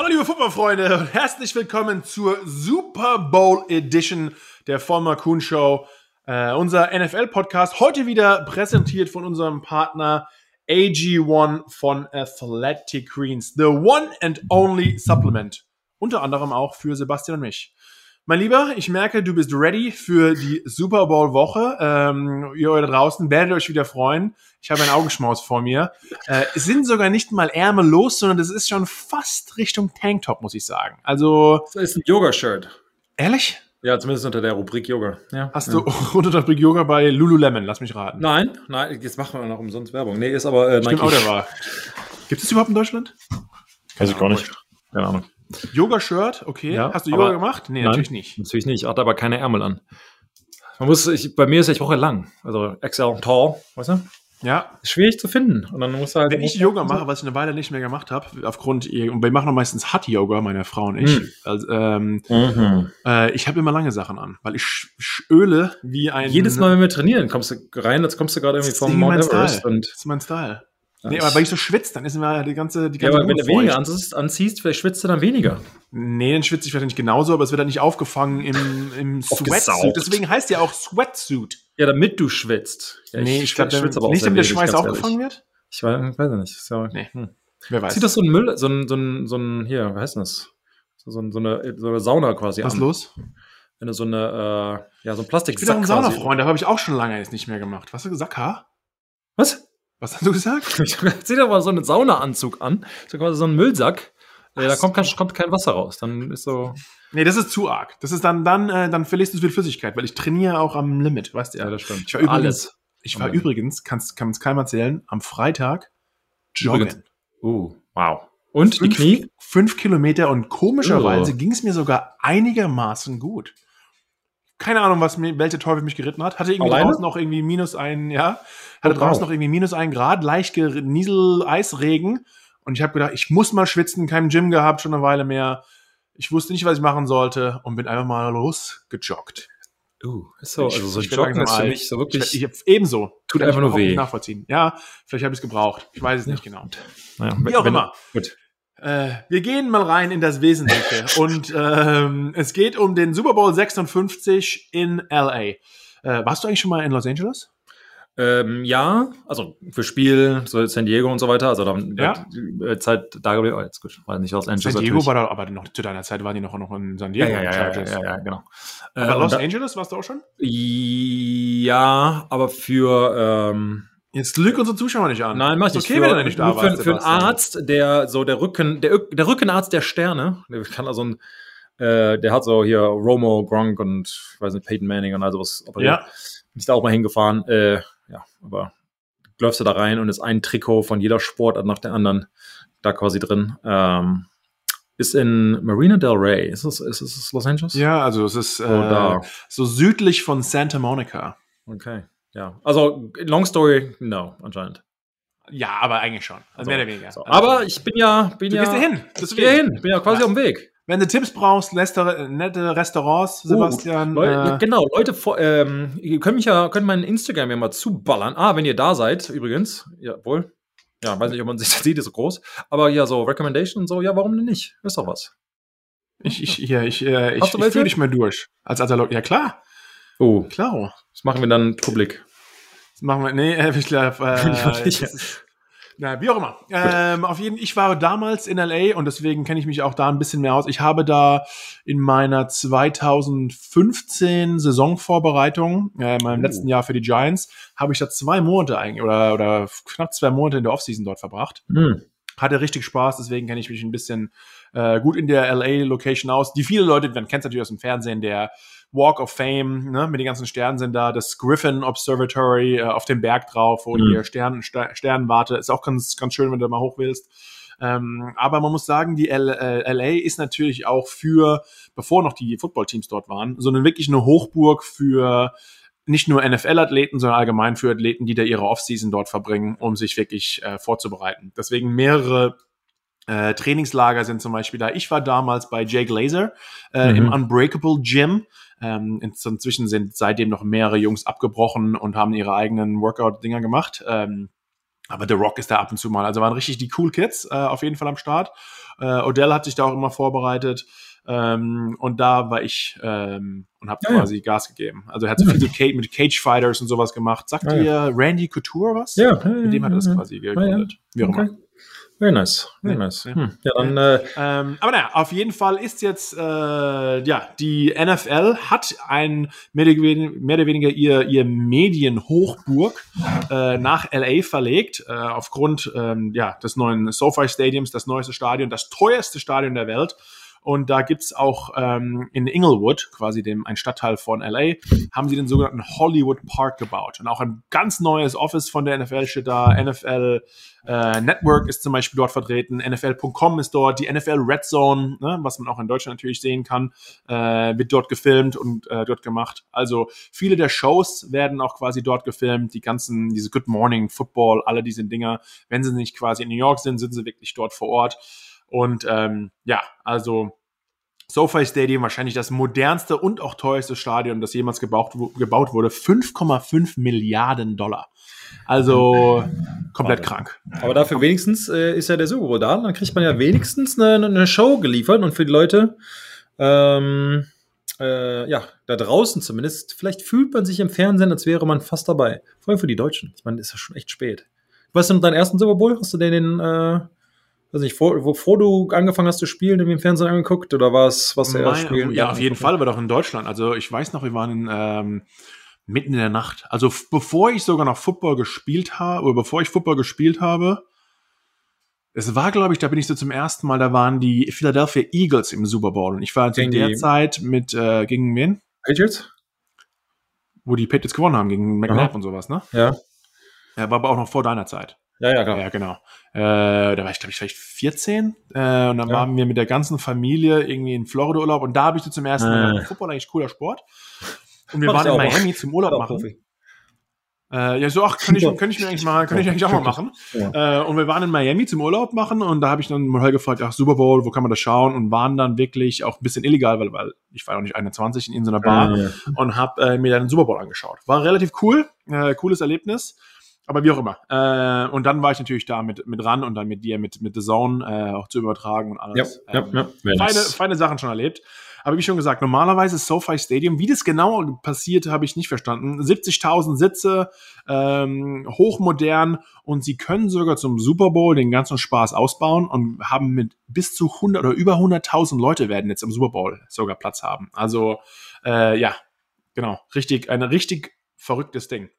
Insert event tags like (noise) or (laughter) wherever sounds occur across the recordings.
Hallo liebe Fußballfreunde und herzlich willkommen zur Super Bowl Edition der Former Kuhn Show. Äh, unser NFL-Podcast heute wieder präsentiert von unserem Partner AG1 von Athletic Greens. The one and only supplement. Unter anderem auch für Sebastian und mich. Mein Lieber, ich merke, du bist ready für die Super Bowl Woche. Ähm, ihr da draußen werdet euch wieder freuen. Ich habe einen Augenschmaus vor mir. Äh, es sind sogar nicht mal Ärmel los, sondern das ist schon fast Richtung Tanktop, muss ich sagen. Also. Das ist ein Yoga-Shirt. Ehrlich? Ja, zumindest unter der Rubrik Yoga. Ja, Hast ja. du (laughs) unter der Rubrik Yoga bei Lululemon? Lass mich raten. Nein, nein, jetzt machen wir noch umsonst Werbung. Nee, ist aber äh, Stimmt auch, der war. Gibt es überhaupt in Deutschland? Weiß ich gar nicht. Keine Ahnung. Yoga-Shirt, okay. Ja, Hast du Yoga aber- gemacht? Nee, Nein. natürlich nicht. Natürlich nicht. Hat aber keine Ärmel an. Man muss, ich, bei mir ist echt Woche lang. Also XL tall, weißt du? Ja. Schwierig zu finden. Und dann muss halt. Wenn ich Yoga mache, was ich eine Weile nicht mehr gemacht habe, aufgrund, und wir machen noch meistens Hot-Yoga, meine Frau und ich. Hm. Also, ähm, Mhm. äh, ich habe immer lange Sachen an, weil ich sch- öle wie ein. Jedes Mal, wenn wir trainieren, kommst du rein, als kommst du gerade irgendwie vom Mount Everest. Und Das ist mein Style. Ja, Nee, ich- aber weil ich so schwitzt, dann ist immer die ganze, die ja, ganze aber wenn du weniger anziehst, anziehst, vielleicht schwitzt du dann weniger. Nee, dann schwitze ich vielleicht nicht genauso, aber es wird dann nicht aufgefangen im, im. (laughs) Sweatsuit. Deswegen heißt ja auch Sweatsuit. Ja, damit du schwitzt. Ja, nee, ich glaube, schwitze aber auch nicht damit der Schweiß aufgefangen wird. Ich weiß, weiß ja nicht. Ja, Nee. hm. Wer weiß. Zieht das so ein Müll, so ein, so ein, so ein hier, wie heißt denn das? So, so, ein- so, eine, so eine Sauna quasi Was an. los? Wenn du so eine, äh, ja, so ein Ich bin doch ein quasi- Saunafreund, da habe ich auch schon lange jetzt nicht mehr gemacht. Was hast du gesagt, H? Was? Was hast du (laughs) gesagt? Zieh doch mal so einen Saunaanzug an, so quasi so einen Müllsack. Äh, da kommt kein, kommt kein Wasser raus. Dann ist so, Nee, das ist zu arg. Das ist dann, dann, äh, dann verlierst du viel Flüssigkeit, weil ich trainiere auch am Limit, weißt du ja. ja, das stimmt. Ich war übrigens, Alles. ich war Limit. übrigens, kannst, kann es keinem erzählen, am Freitag joggen. Übrigens. Uh, wow. Und die Fünf- Knie? Fünf Kilometer und komischerweise Oh. ging es mir sogar einigermaßen gut. Keine Ahnung, was mir, welche Teufel mich geritten hat. Hatte irgendwie Alleine? draußen noch irgendwie minus ein, ja, hatte Oh, draußen wow. noch irgendwie minus ein Grad, leicht Niesel, Eisregen. Und ich habe gedacht, ich muss mal schwitzen, kein Gym gehabt, schon eine Weile mehr. Ich wusste nicht, was ich machen sollte und bin einfach mal losgejoggt. Uh, so, Ich- also so ich Joggen ist für mich so Ich, wirklich. ich hab ebenso. Tut einfach ich nur weh. Nachvollziehen. Ja, vielleicht habe ich es gebraucht. Ich weiß es nicht genau. naja, Wie auch wenn- immer. Gut. Äh, wir gehen mal rein in das Wesentliche. und ähm, es geht um den Super Bowl 56 in LA. Äh, warst du eigentlich schon mal in Los Angeles? Ähm, ja, also für Spiel, so San Diego und so weiter. Also dann Ja. äh, Zeit da gewesen. Oh, jetzt gut, war nicht Los Angeles. San Diego natürlich. war da, aber noch zu deiner Zeit waren die noch, noch in San ja, Diego. ja, ja, ja, Chargers. ja, ja, genau. Äh, Aber und Los da- Angeles warst du auch schon? Ja, aber für ähm, Jetzt lüg unsere Zuschauer nicht an. nein, mach ich Ist nicht. okay, für, wenn du nicht da nur für, für einen. Arzt, der so der Rücken, der, der Rückenarzt der Sterne, der kann also ein, äh, der hat so hier Romo, Gronk und weiß nicht Peyton Manning und all sowas operiert. Ja. Bin ich da auch mal hingefahren. Äh, ja, aber läufst du da rein und ist ein Trikot von jeder Sportart nach der anderen da quasi drin. Ähm, ist in Marina del Rey. Ist es, ist es Los Angeles? Ja, also es ist äh, Oh, so südlich von Santa Monica. Okay. Ja. Also, long story, no, anscheinend. Ja, aber eigentlich schon. Also So, mehr oder weniger. So. Also Aber ich bin ja, bin du ja. gehst ja hin. Ich gehe hin. Bin ja quasi Ja. auf dem Weg. Wenn du Tipps brauchst, lästere, nette Restaurants, Sebastian. Oh, Leute, äh, genau, Leute, ähm, ihr könnt mich ja, könnt meinen Instagram ja mal zuballern. Ah, wenn ihr da seid, übrigens. Jawohl. Ja, weiß nicht, ob man sich (laughs) das sieht, ist so groß. Aber ja, so Recommendation und so, ja, warum denn nicht? Ist doch was. Ich, ich, hier, ich, äh, ich, ich führe dich mal durch. Als Analog. Ja, klar. Oh, Klar. das machen wir dann publik. Das machen wir. Nee, (laughs) äh, ich glaube. Äh, (laughs) ist- na, wie auch immer. Ähm, auf jeden ich war damals in LA und deswegen kenne ich mich auch da ein bisschen mehr aus. Ich habe da in meiner 2015 Saisonvorbereitung, äh, in meinem Oh. letzten Jahr für die Giants, habe ich da zwei Monate eigentlich oder, oder knapp zwei Monate in der Offseason dort verbracht. Hm. hatte richtig Spaß, deswegen kenne ich mich ein bisschen äh, gut in der LA-Location aus. Die viele Leute, man kennt es natürlich aus dem Fernsehen, der Walk of Fame, ne, mit den ganzen Sternen sind da, das Griffin Observatory äh, auf dem Berg drauf, wo Mhm. die Stern, Ster- Sternwarte, ist auch ganz, ganz schön, wenn du mal hoch willst. Ähm, aber man muss sagen, die L äh, LA ist natürlich auch für, bevor noch die Footballteams dort waren, so eine wirklich eine Hochburg für nicht nur NFL-Athleten, sondern allgemein für Athleten, die da ihre Offseason dort verbringen, um sich wirklich äh, vorzubereiten. Deswegen mehrere äh, Trainingslager sind zum Beispiel da. Ich war damals bei Jay Glazer äh, Mhm. im Unbreakable Gym. Ähm, in- inzwischen sind seitdem noch mehrere Jungs abgebrochen und haben ihre eigenen Workout-Dinger gemacht. Ähm, Aber The Rock ist da ab und zu mal. Also waren richtig die Cool Kids äh, auf jeden Fall am Start. Äh, Odell hat sich da auch immer vorbereitet. Ähm, und da war ich ähm, und habe Ja, quasi Gas gegeben. Also er hat so viel so Cage, mit Cage Fighters und sowas gemacht. Sagt ja. dir Randy Couture was? Ja, Mit dem hat er das ja, quasi ja. gegründet. Wie auch Okay. Very nice, very nice. ja. Hm. Ja, dann äh, Ähm, aber naja, auf jeden Fall ist jetzt, äh, ja, die NFL hat ein mehr oder weniger, mehr oder weniger ihr, ihr Medienhochburg äh, nach LA verlegt, äh, aufgrund ähm, ja, des neuen SoFi Stadiums, das neueste Stadion, das teuerste Stadion der Welt. Und da gibt's auch ähm, in Inglewood, quasi dem ein Stadtteil von LA, haben sie den sogenannten Hollywood Park gebaut. Und auch ein ganz neues Office von der NFL steht da. NFL äh, Network ist zum Beispiel dort vertreten. NFL.com ist dort. Die NFL Red Zone, ne, was man auch in Deutschland natürlich sehen kann, äh, wird dort gefilmt und äh, dort gemacht. Also viele der Shows werden auch quasi dort gefilmt. Die ganzen, diese Good Morning Football, alle diese Dinger. Wenn sie nicht quasi in New York sind, sind sie wirklich dort vor Ort. Und ähm, ja, also SoFi Stadium, wahrscheinlich das modernste und auch teuerste Stadion, das jemals gebaut, gebaut wurde. 5,5 Milliarden Dollar. Also (laughs) komplett krank. Aber dafür wenigstens äh, ist ja der Super Bowl da. Dann kriegt man ja wenigstens eine, eine Show geliefert und für die Leute, ähm, äh, ja, da draußen zumindest, vielleicht fühlt man sich im Fernsehen, als wäre man fast dabei. Vor allem für die Deutschen. Ich meine, ist ja schon echt spät. Weißt du noch deinen ersten Super Bowl? Hast du den, den äh, weiß nicht, vor, bevor du angefangen hast zu spielen, irgendwie im Fernsehen angeguckt? Oder war es was Mein, Spielen? ja, auf jeden Fall, war doch in Deutschland. Also ich weiß noch, wir waren in, ähm, mitten in der Nacht. Also bevor ich sogar noch Football gespielt habe, oder bevor ich Football gespielt habe, es war, glaube ich, da bin ich so zum ersten Mal, da waren die Philadelphia Eagles im Super Bowl. Und ich war zu der Zeit mit, äh, gegen wen? Patriots? Wo die Patriots gewonnen haben, gegen McNabb und sowas, ne? Ja. Ja, war aber auch noch vor deiner Zeit. Ja, ja, klar. Ja, genau. Äh, da war ich, glaube ich, vielleicht 14. Äh, und dann Ja. waren wir mit der ganzen Familie irgendwie in Florida Urlaub und da habe ich so zum ersten Mal Äh. gedacht, Football eigentlich cooler Sport. Und wir waren in auch. Miami zum Urlaub Auch machen. Profi. Äh, ja, so, ach, kann ich, kann ich mir eigentlich mal, kann ich eigentlich auch mal machen. Äh, und wir waren in Miami zum Urlaub machen und da habe ich dann mal gefragt, ach, Super Bowl, wo kann man das schauen? Und waren dann wirklich auch ein bisschen illegal, weil, weil ich war noch nicht 21 in, so einer Bar Äh, und habe äh, mir dann den Super Bowl angeschaut. War relativ cool, äh, cooles Erlebnis, aber wie auch immer. Äh, und dann war ich natürlich da mit, mit ran und dann mit dir, mit, mit The Zone äh, auch zu übertragen und ja, alles. ja, Ähm, ja. Very feine, feine Sachen schon erlebt. Aber wie schon gesagt, normalerweise SoFi Stadium, wie das genau passiert, habe ich nicht verstanden. 70.000 Sitze, ähm, hochmodern und sie können sogar zum Super Bowl den ganzen Spaß ausbauen und haben mit bis zu 100 oder über 100.000 Leute werden jetzt im Super Bowl sogar Platz haben. Also äh, ja, genau, richtig, ein richtig verrücktes Ding.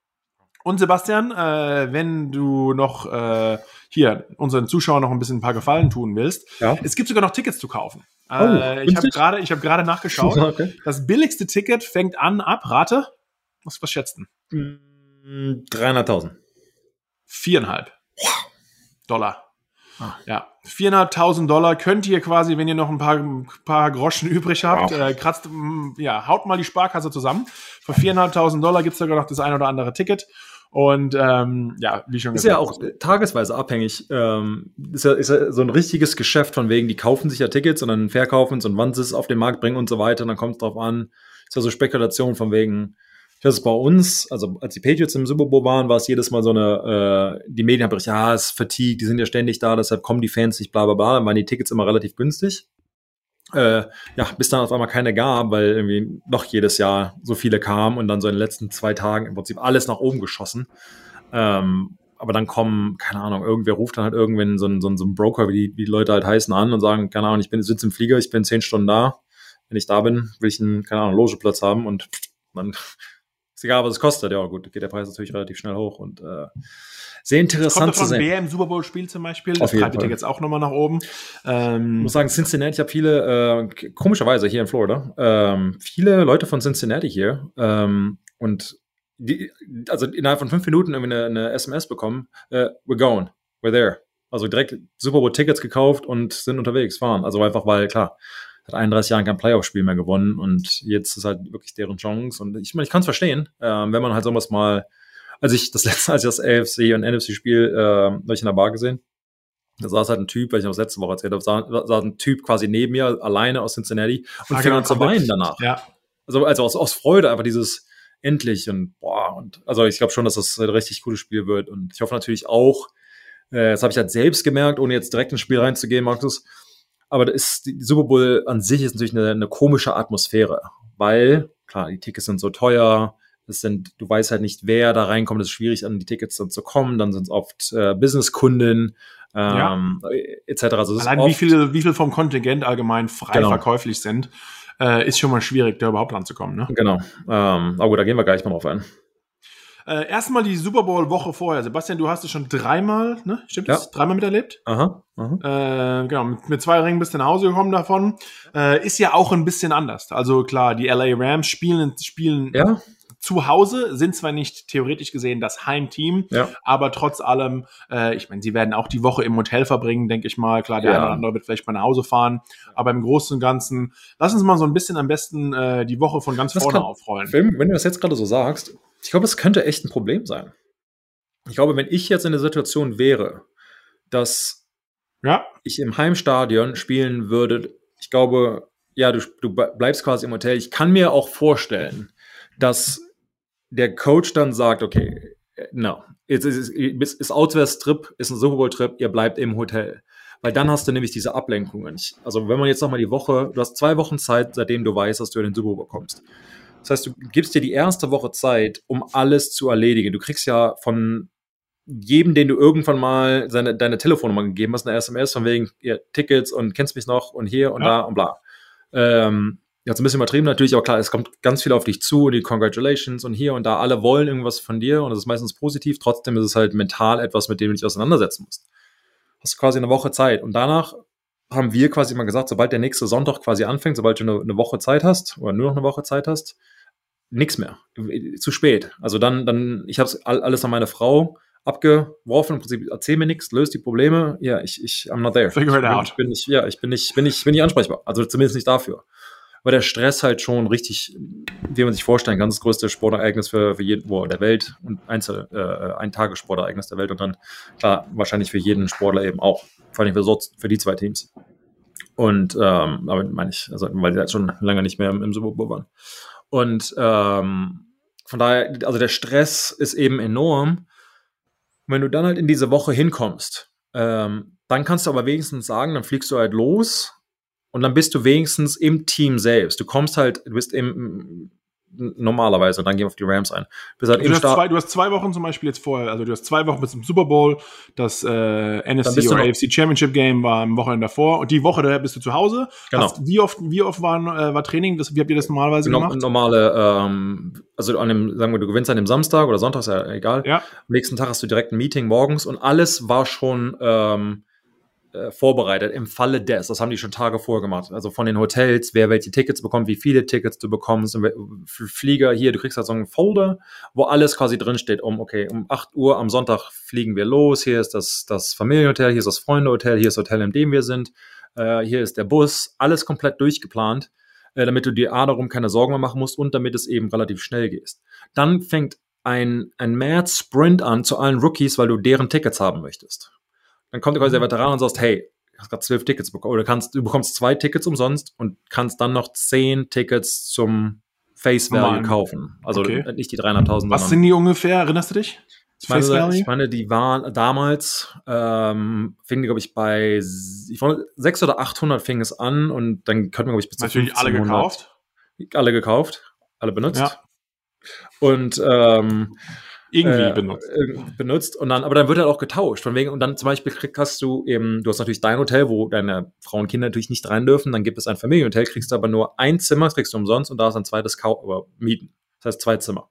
Und Sebastian, äh, wenn du noch äh, hier unseren Zuschauern noch ein bisschen ein paar Gefallen tun willst, Ja. es gibt sogar noch Tickets zu kaufen. Oh, äh, ich habe gerade, ich habe gerade nachgeschaut. Okay. Das billigste Ticket fängt an ab, rate, was, was schätzen? Mm, 300.000. Viereinhalb Dollar. Ah. Ja, viereinhalbtausend Dollar könnt ihr quasi, wenn ihr noch ein paar, ein paar Groschen übrig habt, Wow. äh, kratzt, mm, ja, haut mal die Sparkasse zusammen. Für viereinhalbtausend Dollar gibt's sogar noch das ein oder andere Ticket. Und ähm, ja, wie schon Ist ja auch äh, tagesweise abhängig. Ähm, ist, ja, ist ja so ein richtiges Geschäft von wegen, die kaufen sich ja Tickets und dann verkaufen es und wann sie es auf den Markt bringen und so weiter. Und dann kommt es drauf an. Ist ja so Spekulation von wegen, das ist bei uns, also als die Patriots im Super Bowl waren, war es jedes Mal so eine, äh, die Medien haben berichtet, ja, es ist Fatigue, die sind ja ständig da, deshalb kommen die Fans nicht, bla bla bla. Dann waren die Tickets immer relativ günstig. Äh, ja, bis dann auf einmal keine gab, weil irgendwie noch jedes Jahr so viele kamen und dann so in den letzten zwei Tagen im Prinzip alles nach oben geschossen. Ähm, aber dann kommen, keine Ahnung, irgendwer ruft dann halt irgendwann so ein, so ein, so ein Broker, wie die, wie die Leute halt heißen, an und sagen, keine Ahnung, ich bin sitze im Flieger, ich bin zehn Stunden da. Wenn ich da bin, will ich einen, keine Ahnung, Logeplatz haben und dann (laughs) ist egal, was es kostet. Ja, gut, geht der Preis natürlich relativ schnell hoch und äh, sehr interessant zu sehen. wer im Super Bowl spielt zum Beispiel. Das treibt die. Tickets auch nochmal nach oben. Ähm, Ich muss sagen, Cincinnati, ich habe viele, äh, komischerweise hier in Florida, ähm, viele Leute von Cincinnati hier ähm, und die, also innerhalb von fünf Minuten irgendwie eine, eine SMS bekommen, äh, we're going, we're there. Also direkt Super Bowl Tickets gekauft und sind unterwegs, fahren. Also einfach, weil klar, hat 31 Jahren kein Playoff-Spiel mehr gewonnen und jetzt ist halt wirklich deren Chance. Und ich meine, ich kann es verstehen, ähm, wenn man halt sowas mal, als ich das (laughs) letzte, als ich das AFC und NFC-Spiel äh, habe ich in der Bar gesehen, da saß halt ein Typ, weil ich noch letzte Woche erzählt habe, saß, saß ein Typ quasi neben mir, alleine aus Cincinnati und Ah, fing genau, an zu weinen danach. ja, Also, also aus, aus Freude einfach dieses endlich und boah, und also ich glaube schon, dass das ein richtig cooles Spiel wird. Und ich hoffe natürlich auch, Äh, das habe ich halt selbst gemerkt, ohne jetzt direkt ins Spiel reinzugehen, Markus. Aber das ist, die Super Bowl an sich ist natürlich eine, eine komische Atmosphäre, weil, klar, die Tickets sind so teuer, es sind, du weißt halt nicht, wer da reinkommt, es ist schwierig, an die Tickets dann zu kommen, dann sind es oft äh, Businesskunden, ähm, ja. etc. Also Allein wie viel, wie viel vom Kontingent allgemein frei genau. verkäuflich sind, äh, ist schon mal schwierig, da überhaupt ranzukommen. Ne? Genau. Ähm, aber gut, da gehen wir gleich mal drauf ein. Äh, erstmal die Super Bowl Woche vorher. Sebastian, du hast es schon dreimal, ne? Stimmt ja. das? Dreimal miterlebt? Aha. aha. Äh, genau, mit, mit, zwei Ringen bist du nach Hause gekommen davon. Äh, ist ja auch ein bisschen anders. Also klar, die LA Rams spielen, spielen ja zu Hause, sind zwar nicht theoretisch gesehen das Heimteam, ja. aber trotz allem, äh, ich meine, sie werden auch die Woche im Hotel verbringen, denke ich mal. Klar, der ja. eine oder andere wird vielleicht mal nach Hause fahren, aber im Großen und Ganzen, lass uns mal so ein bisschen am besten äh, die Woche von ganz das vorne kann, aufrollen. Wenn, wenn du das jetzt gerade so sagst, ich glaube, es könnte echt ein Problem sein. Ich glaube, wenn ich jetzt in der Situation wäre, dass ja. ich im Heimstadion spielen würde, ich glaube, ja, du, du bleibst quasi im Hotel. Ich kann mir auch vorstellen, dass der Coach dann sagt, okay, no, it's, it's Auswärtstrip, ist ein Super Bowl-Trip, ihr bleibt im Hotel. Weil dann hast du nämlich diese Ablenkungen. Also wenn man jetzt nochmal die Woche, du hast zwei Wochen Zeit, seitdem du weißt, dass du in den Super Bowl kommst. Das heißt, du gibst dir die erste Woche Zeit, um alles zu erledigen. Du kriegst ja von jedem, den du irgendwann mal seine, deine Telefonnummer gegeben hast, eine SMS von wegen ja, Tickets und kennst mich noch und hier und ja. da und bla. Ähm, jetzt ein bisschen übertrieben natürlich, aber klar, es kommt ganz viel auf dich zu, die Congratulations und hier und da, alle wollen irgendwas von dir und das ist meistens positiv, trotzdem ist es halt mental etwas, mit dem du dich auseinandersetzen musst. Hast quasi eine Woche Zeit und danach haben wir quasi mal gesagt, sobald der nächste Sonntag quasi anfängt, sobald du eine, eine Woche Zeit hast oder nur noch eine Woche Zeit hast, nichts mehr. Zu spät. Also dann, dann, ich habe alles an meine Frau abgeworfen. Im Prinzip, erzähl mir nichts, löst die Probleme. Ja, ich, ich, I'm not there. Figure it out. Ich bin nicht, ja, ich bin nicht, bin nicht, bin nicht ansprechbar. Also zumindest nicht dafür war der Stress halt schon richtig, wie man sich vorstellen kann, das größte Sportereignis für, für jeden wo der Welt und Einzel, äh, ein Tagessportereignis der Welt und dann, klar, wahrscheinlich für jeden Sportler eben auch. Vor allem für, so, für die zwei Teams. Und, ähm, aber meine ich, also, weil die halt schon lange nicht mehr im, im Super Bowl waren. Und ähm, von daher, also der Stress ist eben enorm. Wenn du dann halt in diese Woche hinkommst, ähm, dann kannst du aber wenigstens sagen, dann fliegst du halt los und dann bist du wenigstens im Team selbst. Du kommst halt, du bist im normalerweise, und dann gehen wir auf die Rams ein. Halt du, hast zwei, du, hast zwei, Wochen zum Beispiel jetzt vorher, also du hast zwei Wochen bis zum Super Bowl, das äh, NFC oder AFC Championship Game war am Wochenende davor und die Woche daher bist du zu Hause. Genau. Hast, wie oft, wie oft war, äh, war Training? Das, wie habt ihr das normalerweise no, gemacht? Normale, ähm, also an dem, sagen wir, du gewinnst an dem Samstag oder Sonntag, ist ja egal. Ja. Am nächsten Tag hast du direkt ein Meeting morgens und alles war schon ähm, äh, vorbereitet im Falle des. Das haben die schon Tage vorher gemacht. Also von den Hotels, wer welche Tickets bekommt, wie viele Tickets du bekommst, Flieger hier, du kriegst halt so einen Folder, wo alles quasi drinsteht, um, okay, um 8 Uhr am Sonntag fliegen wir los, hier ist das, das Familienhotel, hier ist das Freundehotel, hier ist das Hotel, in dem wir sind, äh, hier ist der Bus, alles komplett durchgeplant, äh, damit du dir A darum keine Sorgen mehr machen musst und damit es eben relativ schnell gehst. Dann fängt ein, ein Mad-Sprint an zu allen Rookies, weil du deren Tickets haben möchtest. Dann kommt quasi der mhm. Veteran und sagt, hey, du hast gerade zwölf Tickets bekommen. Oder kannst, du bekommst zwei Tickets umsonst und kannst dann noch zehn Tickets zum Face Value kaufen. Also okay. nicht die 300.000. Was sind die ungefähr? Erinnerst du dich? Ich meine, ich meine, die waren damals, ähm, fing die, glaube ich, bei, ich fand, 600 oder 800 fing es an und dann könnten wir, glaube ich, bis zu Natürlich alle gekauft? Alle gekauft, alle benutzt. Ja. Und ähm, irgendwie äh, benutzt. benutzt und dann, aber dann wird halt auch getauscht. Von wegen, und dann zum Beispiel kriegst, hast du eben, du hast natürlich dein Hotel, wo deine Frauen und Kinder natürlich nicht rein dürfen, dann gibt es ein Familienhotel, kriegst du aber nur ein Zimmer, das kriegst du umsonst und da ist ein zweites Kau aber mieten. Das heißt zwei Zimmer.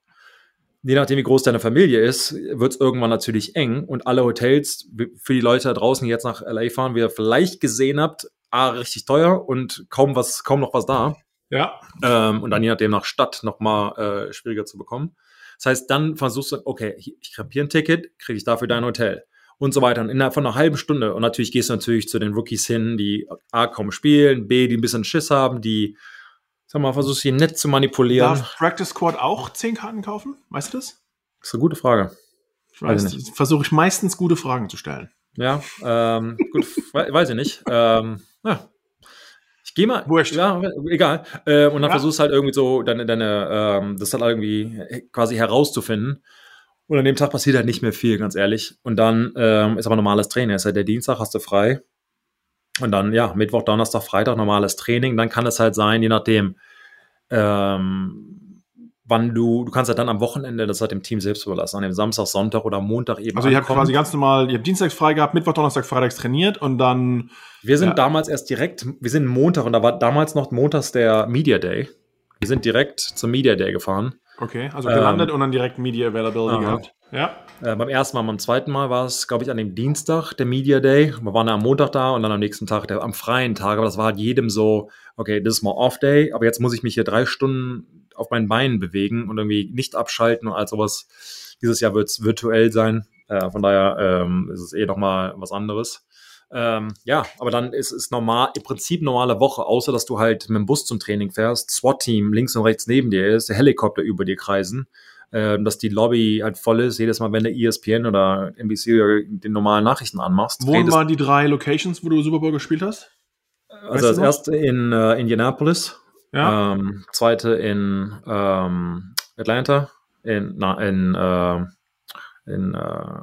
Je nachdem, wie groß deine Familie ist, wird es irgendwann natürlich eng und alle Hotels, für die Leute da draußen, die jetzt nach LA fahren, wie ihr vielleicht gesehen habt, A, richtig teuer und kaum was, kaum noch was da. Ja. Ähm, und dann je nachdem nach Stadt nochmal äh, schwieriger zu bekommen. Das heißt, dann versuchst du, okay, ich krepiere ein Ticket, kriege ich dafür dein Hotel und so weiter. Und innerhalb von einer halben Stunde, und natürlich gehst du natürlich zu den Rookies hin, die A, kaum spielen, B, die ein bisschen Schiss haben, die, sag mal, versuchst sie nett zu manipulieren. Darf Practice Squad auch zehn Karten kaufen? Weißt du das? Das ist eine gute Frage. Ich weiß, versuche ich meistens gute Fragen zu stellen. Ja, ähm, gut, (laughs) weiß ich nicht. Ähm, ja, ich gehe mal. Wurscht. Ja, egal. Äh, und dann ja. versuchst halt irgendwie so deine, deine ähm, das dann irgendwie quasi herauszufinden. Und an dem Tag passiert halt nicht mehr viel, ganz ehrlich. Und dann ähm, ist aber normales Training. Ist halt der Dienstag, hast du frei. Und dann, ja, Mittwoch, Donnerstag, Freitag normales Training. Dann kann es halt sein, je nachdem, ähm, wann du, du kannst halt dann am Wochenende das halt dem Team selbst überlassen, an dem Samstag, Sonntag oder Montag eben. Also ihr habt quasi ganz normal, ihr habt Dienstags frei gehabt, Mittwoch, Donnerstag, Freitags trainiert und dann. Wir sind ja. damals erst direkt, wir sind Montag und da war damals noch montags der Media Day. Wir sind direkt zum Media Day gefahren. Okay, also gelandet ähm, und dann direkt Media Availability aha. gehabt. Ja. Äh, beim ersten Mal, beim zweiten Mal war es, glaube ich, an dem Dienstag der Media Day. Wir waren ja am Montag da und dann am nächsten Tag, der, am freien Tag. Aber das war halt jedem so, okay, das ist mal Off Day, aber jetzt muss ich mich hier drei Stunden auf meinen Beinen bewegen und irgendwie nicht abschalten und all sowas. Dieses Jahr wird es virtuell sein. Äh, von daher ähm, ist es eh nochmal was anderes. Ähm, ja, aber dann ist es normal, im Prinzip normale Woche, außer dass du halt mit dem Bus zum Training fährst, SWAT-Team links und rechts neben dir ist, Helikopter über dir kreisen, äh, dass die Lobby halt voll ist, jedes Mal, wenn du ESPN oder NBC den normalen Nachrichten anmachst. Wo waren die drei Locations, wo du Super Bowl gespielt hast? Also das erste in äh, Indianapolis, ja. ähm, zweite in ähm, Atlanta, in, na, in, äh, in äh,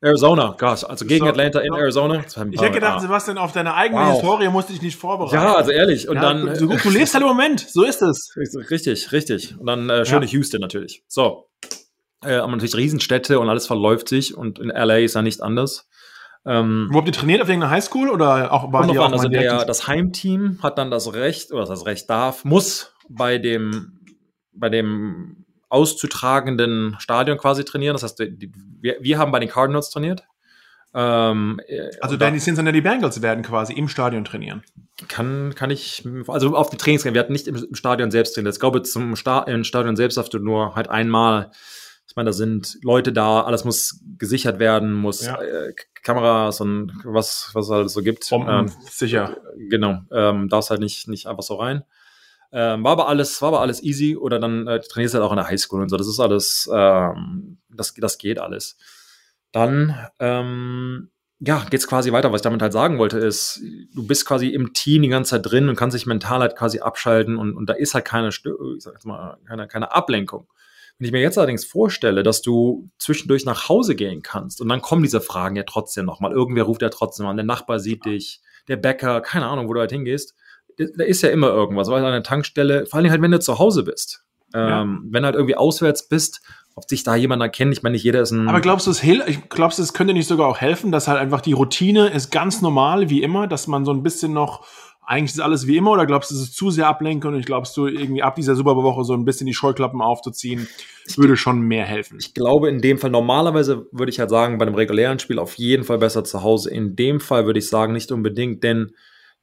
Arizona, gosh, also gegen so, Atlanta in Arizona. Ich hätte gedacht, Sebastian, auf deine eigene wow. Historie musste ich nicht vorbereiten. Ja, also ehrlich. Und ja, dann. Du, du, lebst halt im (laughs) Moment, so ist es. Richtig, richtig. Und dann äh, schöne ja. Houston natürlich. So. Äh, aber natürlich Riesenstädte und alles verläuft sich und in LA ist ja nicht anders. Ähm, Wo habt ihr trainiert? Auf irgendeiner Highschool oder auch war die auch also der, das Heimteam hat dann das Recht, oder das Recht darf, muss bei dem, bei dem auszutragenden Stadion quasi trainieren. Das heißt, die, wir, wir haben bei den Cardinals trainiert. Ähm, also werden die Cincinnati Bengals werden quasi im Stadion trainieren. Kann, kann ich, also auf die Trainings, wir hatten nicht im Stadion selbst trainiert. Ich glaube, zum Sta im Stadion selbst hast du nur halt einmal, ich meine, da sind Leute da, alles muss gesichert werden, muss ja. äh, Kameras und was, was es alles so gibt. Bomben, ähm, sicher. Genau, ähm, darfst halt nicht, nicht einfach so rein. Ähm, war aber alles, war aber alles easy oder dann äh, trainierst du halt auch in der Highschool und so. Das ist alles, ähm, das, das geht alles. Dann, ähm, ja, geht's quasi weiter. Was ich damit halt sagen wollte, ist, du bist quasi im Team die ganze Zeit drin und kannst dich mental halt quasi abschalten und, und da ist halt keine, ich sag jetzt mal, keine, keine Ablenkung. Wenn ich mir jetzt allerdings vorstelle, dass du zwischendurch nach Hause gehen kannst und dann kommen diese Fragen ja trotzdem nochmal. Irgendwer ruft ja trotzdem an, der Nachbar sieht dich, der Bäcker, keine Ahnung, wo du halt hingehst da ist ja immer irgendwas, weil an der Tankstelle, vor allem halt, wenn du zu Hause bist. Ja. Ähm, wenn halt irgendwie auswärts bist, ob sich da jemand erkennt, ich meine, nicht jeder ist ein. Aber glaubst du, es ich glaubst du, es könnte nicht sogar auch helfen, dass halt einfach die Routine ist ganz normal, wie immer, dass man so ein bisschen noch, eigentlich ist alles wie immer, oder glaubst du, es ist zu sehr ablenken und ich glaubst du, irgendwie ab dieser Superwoche so ein bisschen die Scheuklappen aufzuziehen, würde schon mehr helfen? Ich glaube, in dem Fall, normalerweise würde ich halt sagen, bei einem regulären Spiel auf jeden Fall besser zu Hause. In dem Fall würde ich sagen, nicht unbedingt, denn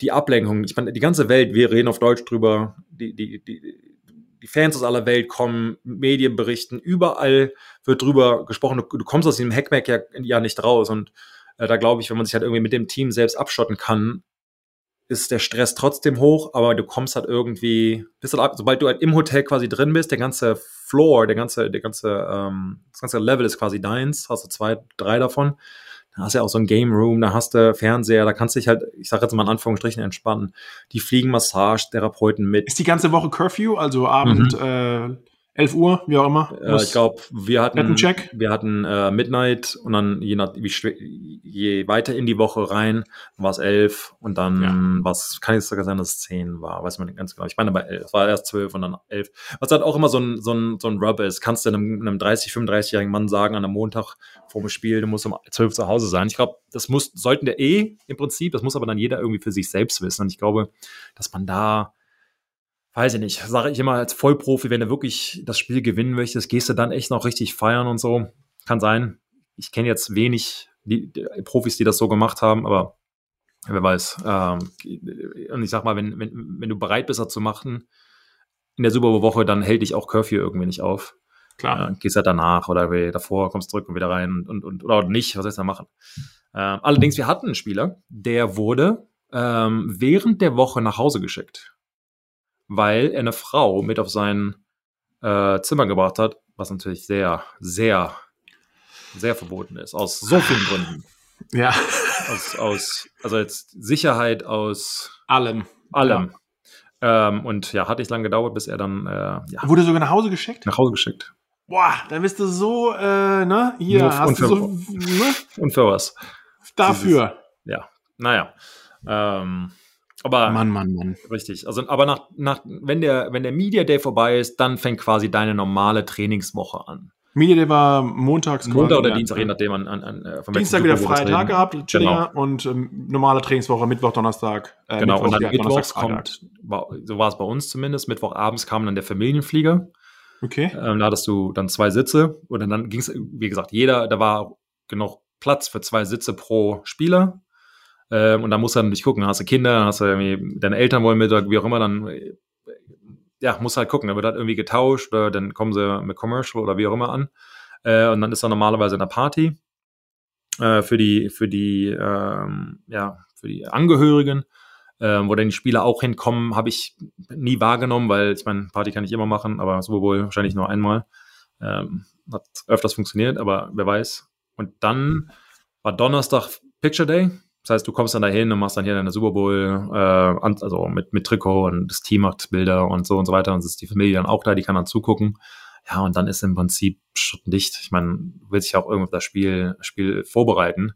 die Ablenkung. Ich meine, die ganze Welt, wir reden auf Deutsch drüber, die, die, die, die Fans aus aller Welt kommen, Medien berichten, überall wird drüber gesprochen. Du, du kommst aus diesem Hackmack ja, ja nicht raus. Und äh, da glaube ich, wenn man sich halt irgendwie mit dem Team selbst abschotten kann, ist der Stress trotzdem hoch, aber du kommst halt irgendwie, bist halt ab, sobald du halt im Hotel quasi drin bist, der ganze Floor, der ganze, der ganze, ähm, das ganze Level ist quasi deins, hast du zwei, drei davon da hast du ja auch so ein Game Room, da hast du Fernseher, da kannst du dich halt, ich sage jetzt mal in Anführungsstrichen, entspannen. Die fliegen Massage-Therapeuten mit. Ist die ganze Woche Curfew, also Abend, mhm. äh, 11 Uhr, wie auch immer. Äh, ich glaube, wir hatten, wir hatten äh, Midnight und dann je, nach, wie, je weiter in die Woche rein, war es 11 und dann ja. was kann jetzt sogar sein, dass es 10 war, weiß man nicht ganz genau. Ich meine bei 11, es war erst 12 und dann 11. Was halt auch immer so ein, so ein, so ein Rub ist, kannst du einem, einem 30, 35-jährigen Mann sagen, an einem Montag vor dem Spiel, du musst um 12 zu Hause sein. Ich glaube, das muss, sollten der eh im Prinzip, das muss aber dann jeder irgendwie für sich selbst wissen. Und ich glaube, dass man da weiß ich nicht, sage ich immer als Vollprofi, wenn du wirklich das Spiel gewinnen möchtest, gehst du dann echt noch richtig feiern und so. Kann sein. Ich kenne jetzt wenig die, die, Profis, die das so gemacht haben, aber wer weiß. Ähm, und ich sag mal, wenn, wenn, wenn du bereit bist, das zu machen, in der Super Woche, dann hält dich auch Curfew irgendwie nicht auf. Klar. Äh, gehst halt danach oder davor, kommst zurück und wieder rein und, und, und oder nicht, was sollst du da machen? Ähm, allerdings, wir hatten einen Spieler, der wurde ähm, während der Woche nach Hause geschickt weil er eine Frau mit auf sein äh, Zimmer gebracht hat, was natürlich sehr, sehr, sehr verboten ist, aus so vielen Gründen. Ja. Aus, aus also jetzt Sicherheit, aus allem. Allem. Ähm, und ja, hat nicht lange gedauert, bis er dann äh, ja, Wurde sogar nach Hause geschickt? nach Hause geschickt. Boah, dann bist du so, äh, ne? Hier Nur hast du so, ne? Und für was? Dafür. Ja, naja. Ähm, aber Mann, Mann, Mann. richtig. Also, aber nach, nach, wenn der, wenn der Media Day vorbei ist, dann fängt quasi deine normale Trainingswoche an. Media Day war montags Montag oder. Dienstag, je nachdem an, an, an äh, von Dienstag wieder freien Tag gehabt, chilliger und ähm, normale Trainingswoche, Mittwoch, Donnerstag. Äh, Genau, und dann ja, mittwochs kommt, war- so war es bei uns zumindest, Mittwochabends kam dann der Familienflieger. Okay. Ähm, da hattest du dann zwei Sitze und dann ging es, wie gesagt, jeder, da war genug Platz für zwei Sitze pro Spieler. Ähm, und da musst du dann natürlich gucken, hast du Kinder, hast du irgendwie, deine Eltern wollen mit, wie auch immer, dann äh, ja, musst du halt gucken, da wird halt irgendwie getauscht oder dann kommen sie mit Commercial oder wie auch immer an. Äh, und dann ist da normalerweise eine Party äh, für die, für die, ähm, ja, für die Angehörigen, ähm, wo dann die Spieler auch hinkommen, habe ich nie wahrgenommen, weil ich meine, Party kann ich immer machen, aber Super Bowl wahrscheinlich nur einmal. Ähm, hat öfters funktioniert, aber wer weiß. Und dann war Donnerstag Picture Day. Das heißt, du kommst dann dahin und machst dann hier deine Super Bowl, äh, also mit, mit Trikot und das Team macht Bilder und so und so weiter. Und es ist die Familie dann auch da, die kann dann zugucken. Ja, und dann ist im Prinzip dicht. Ich meine, du willst dich auch irgendwie auf das Spiel, Spiel vorbereiten.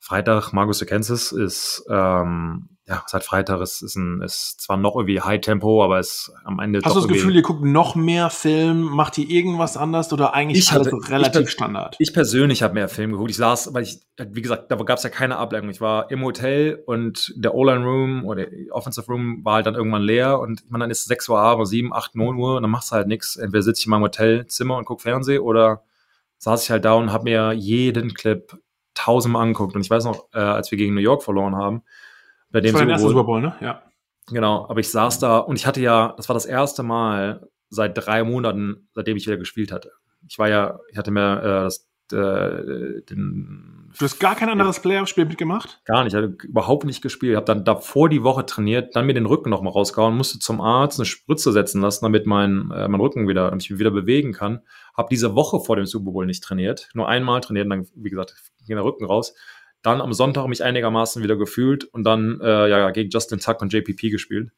Freitag, Margus de Kansas ist, ähm, ja, seit Freitag ist, ist, ein, ist zwar noch irgendwie High Tempo, aber ist am Ende Hast du das Gefühl, ihr guckt noch mehr Film, macht ihr irgendwas anders oder eigentlich Ich alles hatte- relativ ich- Standard? Ich persönlich habe mehr Film geguckt. Ich saß, weil ich, wie gesagt, da gab es ja keine Ablenkung. Ich war im Hotel und der O-Line Room oder Offensive Room war halt dann irgendwann leer und ich meine, dann ist es 6 Uhr abends, 7, 8, 9 Uhr und dann machst du halt nichts. Entweder sitze ich in meinem Hotelzimmer und guck Fernsehen oder saß ich halt da und habe mir jeden Clip tausendmal angeguckt. Und ich weiß noch, äh, als wir gegen New York verloren haben, bei dem Das war dein Super erster Bowl- Super Bowl, ne? Ja. Genau, aber ich saß da und ich hatte ja, das war das erste Mal seit drei Monaten, seitdem ich wieder gespielt hatte. Ich war ja, ich hatte mir äh, das, äh, den, Du hast gar kein anderes Playoff-Spiel mitgemacht? gar nicht, ich hatte überhaupt nicht gespielt. Ich habe dann davor die Woche trainiert, dann mir den Rücken nochmal rausgehauen, musste zum Arzt eine Spritze setzen lassen, damit mein, äh, mein Rücken wieder, damit ich mich wieder bewegen kann. Habe diese Woche vor dem Super Bowl nicht trainiert, nur einmal trainiert und dann, wie gesagt, ging der Rücken raus. Dann am Sonntag mich einigermaßen wieder gefühlt und dann äh, ja gegen Justin Tuck und JPP gespielt.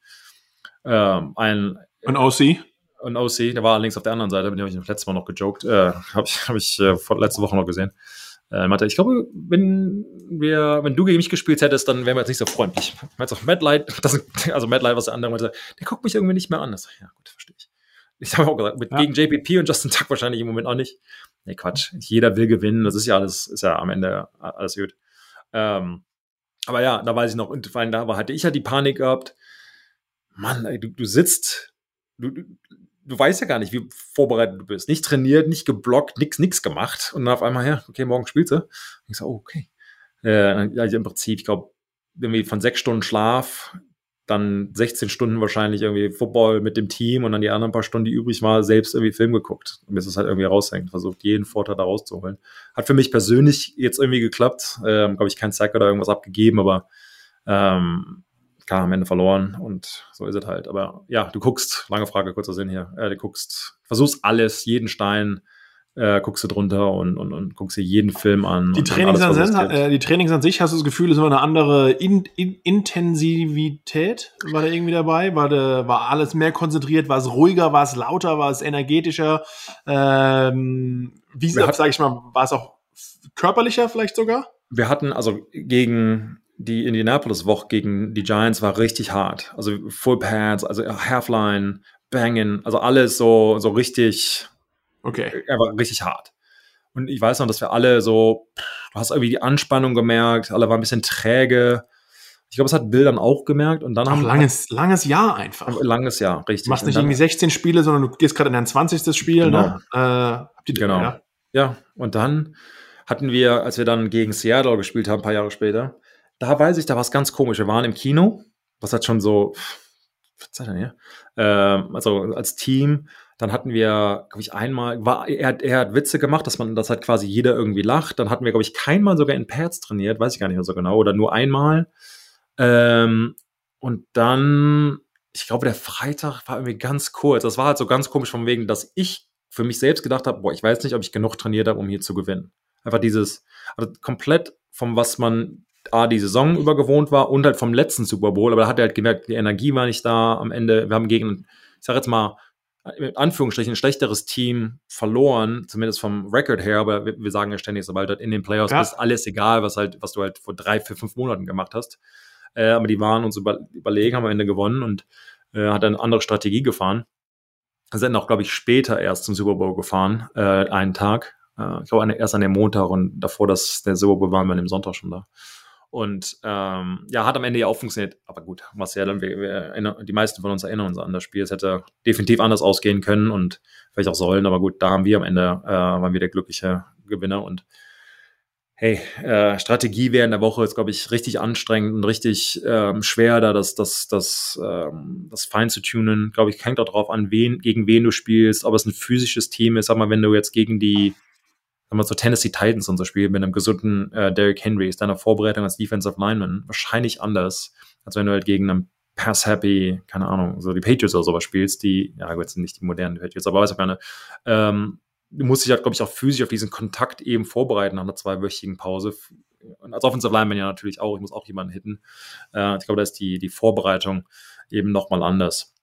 Ähm, ein Und OC? und OC, der war allerdings auf der anderen Seite, mit dem habe ich das letzte Mal noch gejoked. Äh, (laughs) habe ich, hab ich äh, vor, letzte Woche noch gesehen. Äh, meinte, ich glaube, wenn wir, wenn du gegen mich gespielt hättest, dann wären wir jetzt nicht so freundlich. Ich meinte auch, Matt Light, das, (laughs) also Matt Light, was der andere meinte, der guckt mich irgendwie nicht mehr an. Das, ja, gut, verstehe ich. Ich habe auch gesagt, mit, Ja. gegen JPP und Justin Tuck wahrscheinlich im Moment auch nicht. Nee, Quatsch. Jeder will gewinnen. Das ist ja alles, ist ja am Ende alles gut. Ähm, aber ja, da weiß ich noch, und vor allem da hatte ich halt die Panik gehabt. Mann, ey, du, du sitzt, du, du, du weißt ja gar nicht, wie vorbereitet du bist. Nicht trainiert, nicht geblockt, nix, nix gemacht. Und dann auf einmal, ja, okay, morgen spielst du. Und ich so, oh, okay. Äh, ja, im Prinzip, ich glaube, irgendwie von sechs Stunden Schlaf, dann 16 Stunden wahrscheinlich irgendwie Football mit dem Team und dann die anderen paar Stunden, die übrig war, selbst irgendwie Film geguckt. Und bis es halt irgendwie raushängt. Versucht, jeden Vorteil da rauszuholen. Hat für mich persönlich jetzt irgendwie geklappt. Ähm, glaube ich, kein Sack oder irgendwas abgegeben, aber ähm, klar, am Ende verloren und so ist es halt. Aber ja, du guckst, lange Frage, kurzer Sinn hier, äh, du guckst, versuchst alles, jeden Stein, äh, guckst du drunter und, und, und guckst dir jeden Film an. Die Trainings, alles, an, gibt. äh, die Trainings an sich, hast du das Gefühl, ist immer eine andere In In Intensivität? War da irgendwie dabei? War, da, war alles mehr konzentriert? War es ruhiger? War es lauter? War es energetischer? Ähm, wie sag ich mal, war es auch körperlicher vielleicht sogar? wir hatten also gegen die Indianapolis-Woche gegen die Giants war richtig hart. Also Full Pads, also Halfline, Banging, also alles so, so richtig, Okay. einfach richtig hart. Und ich weiß noch, dass wir alle so, du hast irgendwie die Anspannung gemerkt, alle waren ein bisschen träge. Ich glaube, es hat Bill dann auch gemerkt und dann Auch haben langes, langes Jahr einfach. ein langes Jahr, richtig. Du machst nicht irgendwie 16 Spiele, sondern du gehst gerade in dein 20. Spiel. Ne? Äh, habt ihr Genau. Ja. Ja, und dann hatten wir, als wir dann gegen Seattle gespielt haben, ein paar Jahre später, da weiß ich, da war es ganz komisch. Wir waren im Kino, was hat schon so, was Zeit denn hier? Ähm, also als Team, dann hatten wir, glaube ich, einmal, war, er, hat- er hat Witze gemacht, dass man, das hat quasi jeder irgendwie lacht. Dann hatten wir, glaube ich, keinmal sogar in Pads trainiert, weiß ich gar nicht mehr so genau, oder nur einmal. Ähm, und dann, ich glaube, der Freitag war irgendwie ganz kurz. Das war halt so ganz komisch von wegen, dass ich für mich selbst gedacht habe, boah, ich weiß nicht, ob ich genug trainiert habe, um hier zu gewinnen. Einfach dieses, also komplett vom, was man A, die Saison über gewohnt war und halt vom letzten Super Bowl, aber da hat er halt gemerkt, die Energie war nicht da am Ende. Wir haben gegen, ich sag jetzt mal, in Anführungsstrichen ein schlechteres Team verloren, zumindest vom Record her, aber wir, wir sagen ja ständig, sobald du in den Playoffs ja. bist, alles egal, was halt, was du halt vor drei, vier, fünf Monaten gemacht hast. Äh, aber die waren uns über, überlegen, haben am Ende gewonnen und äh, hat eine andere Strategie gefahren. Sind auch, glaube ich, später erst zum Super Bowl gefahren, äh, einen Tag. Äh, ich glaube, erst an dem Montag und davor, dass der Super Bowl waren wir an dem Sonntag schon da. Und ähm, ja, hat am Ende ja auch funktioniert. Aber gut, Marcel, wir, wir, die meisten von uns erinnern uns an das Spiel. Es hätte definitiv anders ausgehen können und vielleicht auch sollen. Aber gut, da haben wir am Ende, äh, waren wir der glückliche Gewinner. Und hey, äh, Strategie während der Woche ist, glaube ich, richtig anstrengend und richtig ähm, schwer, da das, das, das, ähm, das fein zu tunen. Glaube ich, hängt auch darauf an, wen, gegen wen du spielst, ob es ein physisches Team ist. Sag mal, wenn du jetzt gegen die wenn man so Tennessee Titans unser Spiel mit einem gesunden äh, Derrick Henry ist deine Vorbereitung als Defensive Lineman wahrscheinlich anders, als wenn du halt gegen einen Pass-Happy, keine Ahnung, so die Patriots oder sowas spielst, die, ja gut, sind nicht die modernen Patriots, aber weiß ich gerne, ähm, du musst dich halt, glaube ich, auch physisch auf diesen Kontakt eben vorbereiten nach einer zweiwöchigen Pause. Und als Offensive Lineman ja natürlich auch, ich muss auch jemanden hitten. Äh, ich glaube, da ist die, die Vorbereitung eben nochmal anders.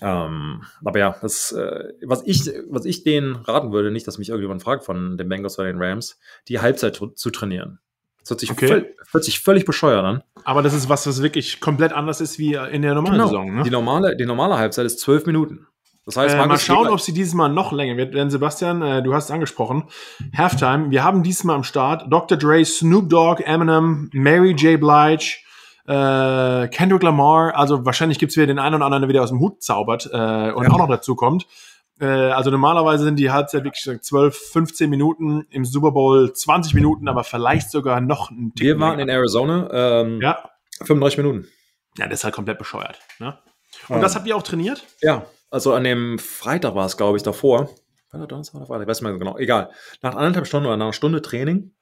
Ähm, aber ja, das, äh, was, ich, was ich denen raten würde, nicht, dass mich irgendjemand fragt von den Bengals oder den Rams, die Halbzeit zu trainieren. Das hört sich, okay. völ hört sich völlig bescheuert an. Aber das ist was, was wirklich komplett anders ist wie in der normalen genau. Saison. Ne? Die, normale, die normale Halbzeit ist zwölf Minuten. Das heißt, äh, mal schauen, ob sie dieses Mal noch länger wird. Denn Sebastian, äh, du hast es angesprochen. Halftime. Wir haben diesmal am Start Dr. Dre, Snoop Dogg, Eminem, Mary J. Blige, äh, Kendrick Lamar, also wahrscheinlich gibt's wieder den einen oder anderen, der wieder aus dem Hut zaubert äh, und ja. auch noch dazu kommt. Äh, also normalerweise sind die Halbzeit wirklich 12, 15 Minuten, im Super Bowl 20 Minuten, aber vielleicht sogar noch ein Tick Wir waren in Arizona, ähm, ja. 35 Minuten. Ja, das ist halt komplett bescheuert. Ne? Und ähm, das habt ihr auch trainiert? Ja, also an dem Freitag war es, glaube ich, davor. War das Donnerstag oder Freitag? Ich weiß nicht mehr genau. Egal. Nach anderthalb Stunden oder nach einer Stunde Training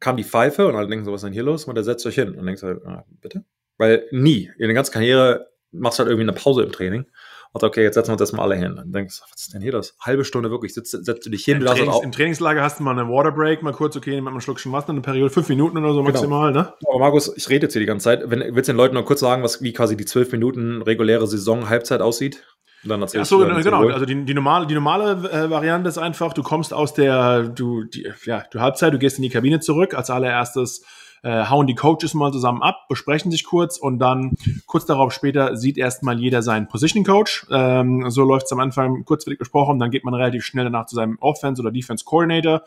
kam die Pfeife und alle denken so, was ist denn hier los? Und der setzt euch hin und denkst halt, ah, bitte? Weil nie, in der ganzen Karriere machst du halt irgendwie eine Pause im Training. Und okay, jetzt setzen wir uns erstmal alle hin. Und denkst, was ist denn hier das? Halbe Stunde wirklich, setzt, setzt du dich hin. Im, Trainings, Im Trainingslager hast du mal eine Waterbreak, mal kurz, okay, mit einem Schluck schon Wasser, eine Periode, fünf Minuten oder so genau. maximal, ne? Aber Markus, ich rede jetzt hier die ganze Zeit. Wenn, willst du den Leuten noch kurz sagen, was, wie quasi die zwölf Minuten reguläre Saison Halbzeit aussieht? Dann Ach so, dann genau. Also die, die normale, die normale äh, Variante ist einfach, du kommst aus der, du, die, ja, du Halbzeit, du gehst in die Kabine zurück. Als allererstes äh, hauen die Coaches mal zusammen ab, besprechen sich kurz und dann kurz darauf später sieht erstmal jeder seinen Positioning Coach. Ähm, so läuft es am Anfang kurzweilig besprochen, dann geht man relativ schnell danach zu seinem Offense oder Defense Coordinator.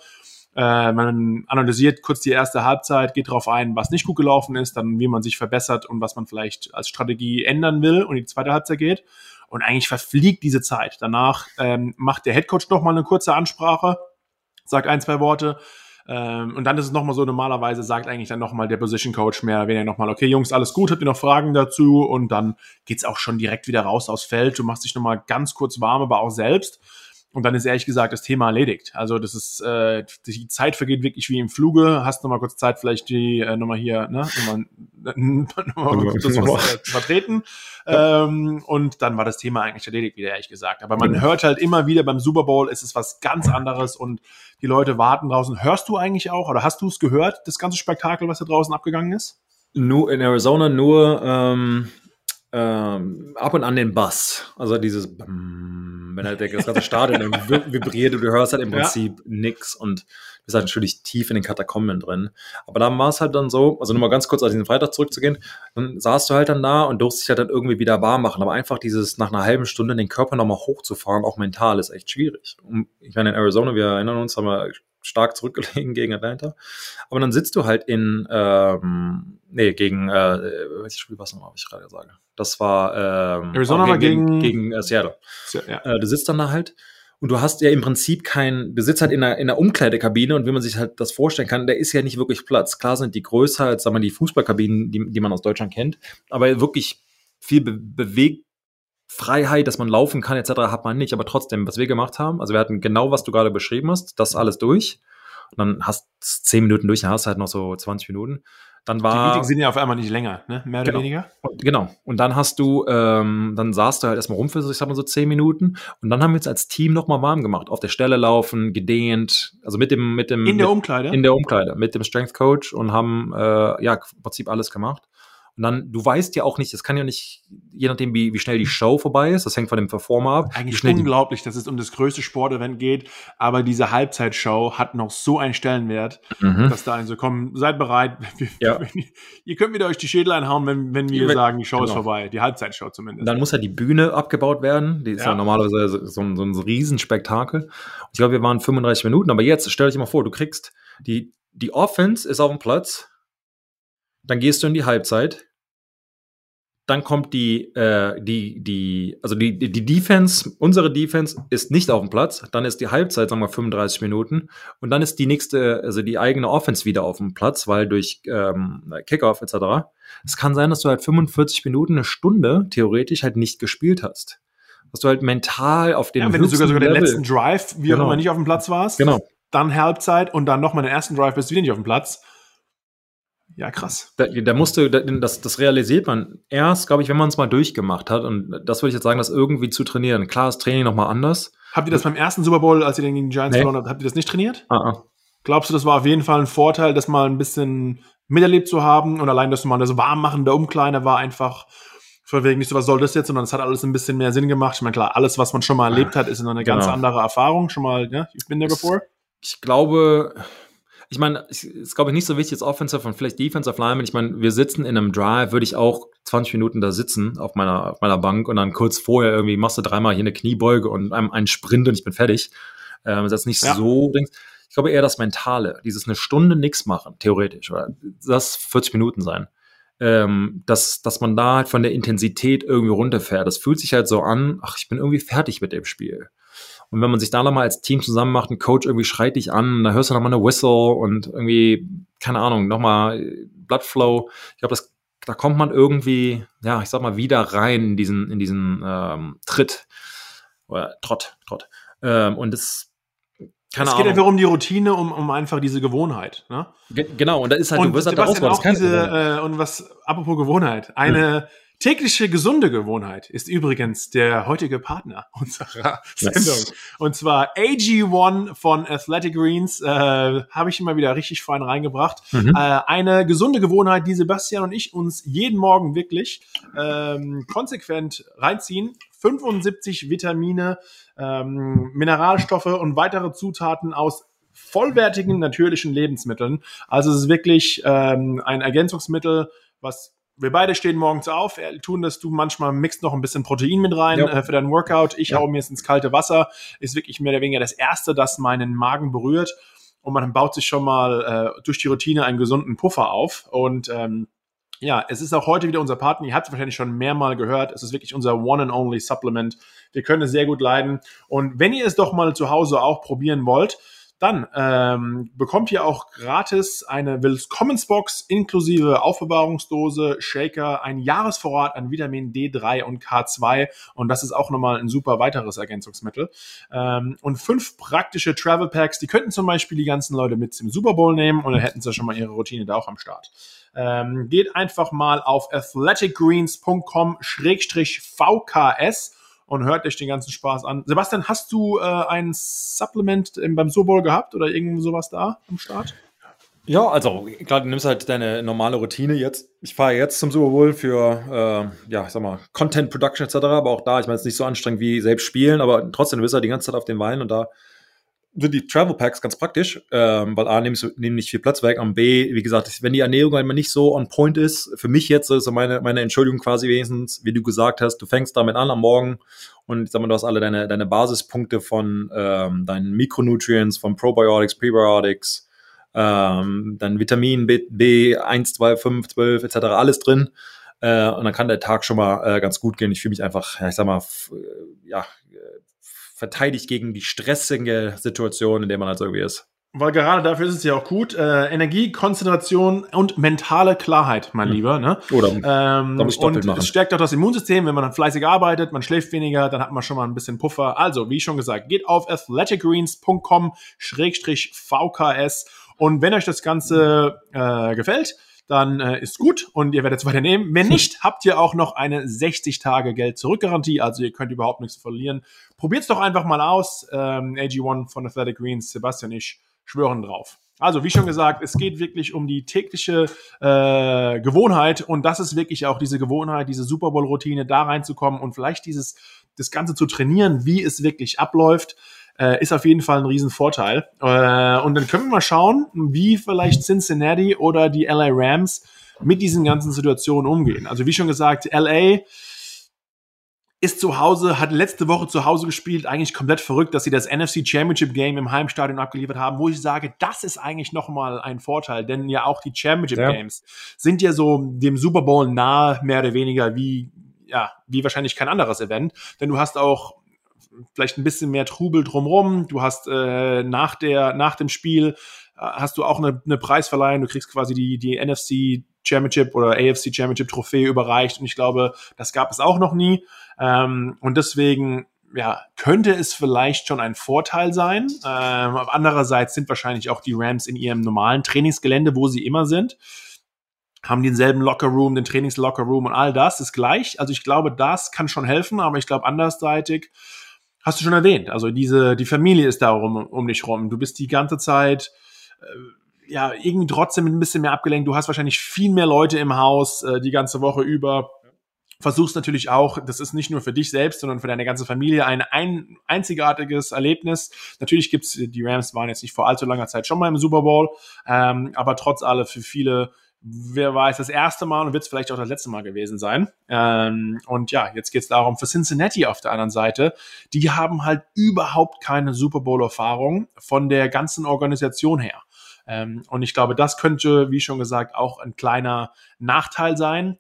Äh, man analysiert kurz die erste Halbzeit, geht darauf ein, was nicht gut gelaufen ist, dann wie man sich verbessert und was man vielleicht als Strategie ändern will und die zweite Halbzeit geht. Und eigentlich verfliegt diese Zeit. Danach ähm, macht der Headcoach noch mal eine kurze Ansprache, sagt ein, zwei Worte. Ähm, und dann ist es nochmal so, normalerweise sagt eigentlich dann nochmal der Position Coach mehr oder weniger nochmal, okay, Jungs, alles gut, habt ihr noch Fragen dazu? Und dann geht's auch schon direkt wieder raus aufs Feld. Du machst dich nochmal ganz kurz warm, aber auch selbst. Und dann ist ehrlich gesagt das Thema erledigt. Also das ist, äh, die Zeit vergeht wirklich wie im Fluge. Hast nochmal kurz Zeit, vielleicht die äh, nochmal hier, ne, nochmal, (laughs) nochmal das (laughs) was, äh, zu vertreten. Ähm, und dann war das Thema eigentlich erledigt, wieder ehrlich gesagt. Aber man hört halt immer wieder beim Super Bowl, ist es was ganz anderes und die Leute warten draußen. Hörst du eigentlich auch oder hast du es gehört, das ganze Spektakel, was da draußen abgegangen ist? Nur in Arizona nur ähm, ähm, ab und an den Bass. Also dieses, wenn halt das ganze Stadion vibriert und du hörst halt im Prinzip ja. nix und bist halt natürlich tief in den Katakomben drin. Aber dann war es halt dann so, also nur mal ganz kurz auf diesen Freitag zurückzugehen, dann saßt du halt dann da und durfst dich halt dann irgendwie wieder warm machen. Aber einfach dieses nach einer halben Stunde den Körper nochmal hochzufahren, auch mental, ist echt schwierig. Und ich meine, in Arizona, wir erinnern uns, haben wir stark zurückgelegen (laughs) gegen Atlanta. Aber dann sitzt du halt in, ähm, nee, gegen, äh, welches Spiel war es nochmal, was ich gerade sage? Das war, ähm, Arizona war gegen, gegen, gegen äh, Seattle. Ja. Äh, du sitzt dann da halt und du hast ja im Prinzip kein, du sitzt halt in einer, in einer Umkleidekabine und wie man sich halt das vorstellen kann, da ist ja nicht wirklich Platz. Klar sind die größer als, sagen wir, die Fußballkabinen, die, die man aus Deutschland kennt, aber wirklich viel Be bewegt Freiheit, dass man laufen kann, etc., hat man nicht. Aber trotzdem, was wir gemacht haben, also wir hatten genau, was du gerade beschrieben hast, das alles durch. Und dann hast du zehn Minuten durch, dann hast du halt noch so 20 Minuten. Dann war, die Meetings sind ja auf einmal nicht länger, ne? mehr oder Genau. weniger. Genau. Und dann hast du, ähm, dann saßt du halt erstmal rum für, so, ich sag mal so zehn Minuten. Und dann haben wir uns als Team nochmal warm gemacht. Auf der Stelle laufen, gedehnt, also mit dem, mit dem, In der mit, Umkleide. in der Umkleide, mit dem Strength Coach und haben, äh, ja, im Prinzip alles gemacht. Und dann, du weißt ja auch nicht, es kann ja nicht, je nachdem, wie, wie schnell die Show vorbei ist, das hängt von dem Performer ab. Eigentlich unglaublich, dass es um das größte Sportevent geht, aber diese Halbzeitshow hat noch so einen Stellenwert, mhm. dass da ein so, komm, seid bereit. (laughs) Wir, Ja. wenn, (laughs) ihr könnt wieder euch die Schädel einhauen, wenn, wenn wir sagen, die Show ist genau. vorbei. Die Halbzeitshow zumindest. Dann muss ja die Bühne abgebaut werden. Die ist ja, Ja. normalerweise so ein, so ein Riesenspektakel. Und ich glaube, wir waren 35 Minuten, aber jetzt stell dich mal vor, du kriegst die, die Offense ist auf dem Platz, dann gehst du in die Halbzeit, dann kommt die, äh, die, die, also die, die Defense, unsere Defense ist nicht auf dem Platz, dann ist die Halbzeit, sagen wir 35 Minuten, und dann ist die nächste, also die eigene Offense wieder auf dem Platz, weil durch ähm, Kickoff etc. Es kann sein, dass du halt 45 Minuten, eine Stunde theoretisch halt nicht gespielt hast. Dass du halt mental auf den ja, wenn du sogar, sogar den Level- letzten Drive, wie auch Genau. immer, nicht auf dem Platz warst, Genau. dann Halbzeit und dann nochmal den ersten Drive bist du wieder nicht auf dem Platz. Ja, krass. Da, da musste, da- das, das realisiert man erst, glaube ich, wenn man es mal durchgemacht hat. Und das würde ich jetzt sagen, das irgendwie zu trainieren. Klar ist Training nochmal anders. Habt ihr das beim ersten Super Bowl, als ihr den gegen die Giants Nee. verloren habt, habt ihr das nicht trainiert? Ah, ah. Glaubst du, das war auf jeden Fall ein Vorteil, das mal ein bisschen miterlebt zu haben und allein, dass du mal das Warmmachen der Umkleide war einfach von wegen nicht so, was soll das jetzt, sondern es hat alles ein bisschen mehr Sinn gemacht. Ich meine, klar, alles, was man schon mal erlebt hat, ist eine ganz Genau. andere Erfahrung. Schon mal, ja, ich bin there before. Ich glaube, ich meine, es ist, glaube ich, nicht so wichtig jetzt Offensive und vielleicht Defensive Lineman. Ich meine, wir sitzen in einem Drive, würde ich auch 20 Minuten da sitzen auf meiner, auf meiner Bank und dann kurz vorher irgendwie machst du dreimal hier eine Kniebeuge und einem einen Sprint und ich bin fertig. Ähm, das ist nicht Ja. so, ich glaube eher das Mentale, dieses eine Stunde nix machen, theoretisch, oder das 40 Minuten sein. Ähm, dass, dass man da halt von der Intensität irgendwie runterfährt. Das fühlt sich halt so an, ach, ich bin irgendwie fertig mit dem Spiel. Und wenn man sich da nochmal als Team zusammen macht, ein Coach irgendwie schreit dich an, da hörst du nochmal eine Whistle und irgendwie, keine Ahnung, nochmal Bloodflow. Ich glaube, das, da kommt man irgendwie, ja, ich sag mal, wieder rein in diesen, in diesen ähm, Tritt. Oder Trott, Trott. Ähm, und das, keine es geht Ahnung. einfach um die Routine, um, um einfach diese Gewohnheit. Ne? Ge genau, und da ist halt, und du wirst halt Sebastian, diese, äh, und was, apropos Gewohnheit, eine tägliche gesunde Gewohnheit ist übrigens der heutige Partner unserer Yes. Sendung. Und zwar AG1 von Athletic Greens, äh, habe ich immer wieder richtig fein reingebracht. Mhm. Äh, eine gesunde Gewohnheit, die Sebastian und ich uns jeden Morgen wirklich ähm, konsequent reinziehen. 75 Vitamine, ähm, Mineralstoffe und weitere Zutaten aus vollwertigen natürlichen Lebensmitteln. Also es ist wirklich ähm, ein Ergänzungsmittel, was wir beide stehen morgens auf, äh, tun das, du manchmal mixt noch ein bisschen Protein mit rein Ja. äh, für deinen Workout. Ich Ja. hau mir jetzt ins kalte Wasser. Ist wirklich mehr oder weniger das Erste, das meinen Magen berührt. Und man baut sich schon mal äh, durch die Routine einen gesunden Puffer auf. Und ähm, ja, es ist auch heute wieder unser Partner. Ihr habt es wahrscheinlich schon mehrmal gehört. Es ist wirklich unser One and Only Supplement. Wir können es sehr gut leiden. Und wenn ihr es doch mal zu Hause auch probieren wollt, dann ähm, bekommt ihr auch gratis eine Willkommensbox inklusive Aufbewahrungsdose, Shaker, ein Jahresvorrat an Vitamin D3 und K2 und das ist auch nochmal ein super weiteres Ergänzungsmittel. Ähm, und fünf praktische Travel Packs, die könnten zum Beispiel die ganzen Leute mit zum Super Bowl nehmen und dann hätten sie schon mal ihre Routine da auch am Start. Ähm, geht einfach mal auf athleticgreens.com-vks und hört euch den ganzen Spaß an. Sebastian, hast du äh, ein Supplement im, beim Super Bowl gehabt oder irgendwo sowas da am Start? Ja, also klar, du nimmst halt deine normale Routine jetzt. Ich fahre jetzt zum Super Bowl für, äh, ja, sag mal, Content Production etc., aber auch da, ich meine, es ist nicht so anstrengend wie selbst spielen, aber trotzdem, du bist halt die ganze Zeit auf den Weinen und da sind die Travel Packs ganz praktisch, ähm, weil A, nehmen, nehmen nicht viel Platz weg, und B, wie gesagt, wenn die Ernährung einmal nicht so on point ist, für mich jetzt ist so meine, meine Entschuldigung quasi wenigstens, wie du gesagt hast, du fängst damit an am Morgen und ich sag mal, du hast alle deine, deine Basispunkte von ähm, deinen Mikronutrients, von Probiotics, Prebiotics, ähm, dann Vitamin B, B1, 2, 5, 12 etc. alles drin. Äh, und dann kann der Tag schon mal äh, ganz gut gehen. Ich fühle mich einfach, ja, ich sag mal, äh, ja, verteidigt gegen die stressige Situation, in der man halt irgendwie ist. Weil gerade dafür ist es ja auch gut. Äh, Energie, Konzentration und mentale Klarheit, mein Mhm. Lieber. Ne? Oder Ähm, ich und machen. es stärkt auch das Immunsystem, wenn man dann fleißig arbeitet, man schläft weniger, dann hat man schon mal ein bisschen Puffer. Also, wie schon gesagt, geht auf athleticgreens.com-vks und wenn euch das Ganze äh, gefällt, dann äh, ist gut und ihr werdet es weiternehmen. Wenn (laughs) nicht, habt ihr auch noch eine 60 Tage Geld zurückgarantie, also ihr könnt überhaupt nichts verlieren. Probiert's doch einfach mal aus. Ähm, AG1 von Athletic Greens, Sebastian ich schwören drauf. Also, wie schon gesagt, es geht wirklich um die tägliche äh, Gewohnheit und das ist wirklich auch diese Gewohnheit, diese Super Bowl-Routine, da reinzukommen und vielleicht dieses das Ganze zu trainieren, wie es wirklich abläuft äh, ist auf jeden Fall ein Riesenvorteil. Äh, und dann können wir mal schauen, wie vielleicht Cincinnati oder die LA Rams mit diesen ganzen Situationen umgehen. Also wie schon gesagt, LA ist zu Hause, hat letzte Woche zu Hause gespielt, eigentlich komplett verrückt, dass sie das NFC Championship Game im Heimstadion abgeliefert haben, wo ich sage, das ist eigentlich nochmal ein Vorteil, denn ja auch die Championship ja. Games sind ja so dem Super Bowl nahe, mehr oder weniger wie, ja, wie wahrscheinlich kein anderes Event, denn du hast auch vielleicht ein bisschen mehr Trubel drumrum. Du hast äh, nach der nach dem Spiel äh, hast du auch eine, eine Preisverleihung. Du kriegst quasi die die NFC Championship oder AFC Championship Trophäe überreicht und ich glaube, das gab es auch noch nie. Ähm, und deswegen ja, könnte es vielleicht schon ein Vorteil sein. Ähm, andererseits sind wahrscheinlich auch die Rams in ihrem normalen Trainingsgelände, wo sie immer sind haben denselben Lockerroom, den Trainingslockerroom und all das ist gleich. Also ich glaube, das kann schon helfen, aber ich glaube andersseitig hast du schon erwähnt. Also diese, die Familie ist da um, um dich rum. Du bist die ganze Zeit, äh, ja, irgendwie trotzdem ein bisschen mehr abgelenkt. Du hast wahrscheinlich viel mehr Leute im Haus äh, die ganze Woche über. Versuchst natürlich auch, das ist nicht nur für dich selbst, sondern für deine ganze Familie ein, ein einzigartiges Erlebnis. Natürlich gibt's, die Rams waren jetzt nicht vor allzu langer Zeit schon mal im Super Bowl, ähm, aber trotz alle für viele wer weiß, das erste Mal und wird es vielleicht auch das letzte Mal gewesen sein. Ähm, und ja, jetzt geht es darum, für Cincinnati auf der anderen Seite, die haben halt überhaupt keine Super Bowl-Erfahrung von der ganzen Organisation her. Ähm, und ich glaube, das könnte, wie schon gesagt, auch ein kleiner Nachteil sein.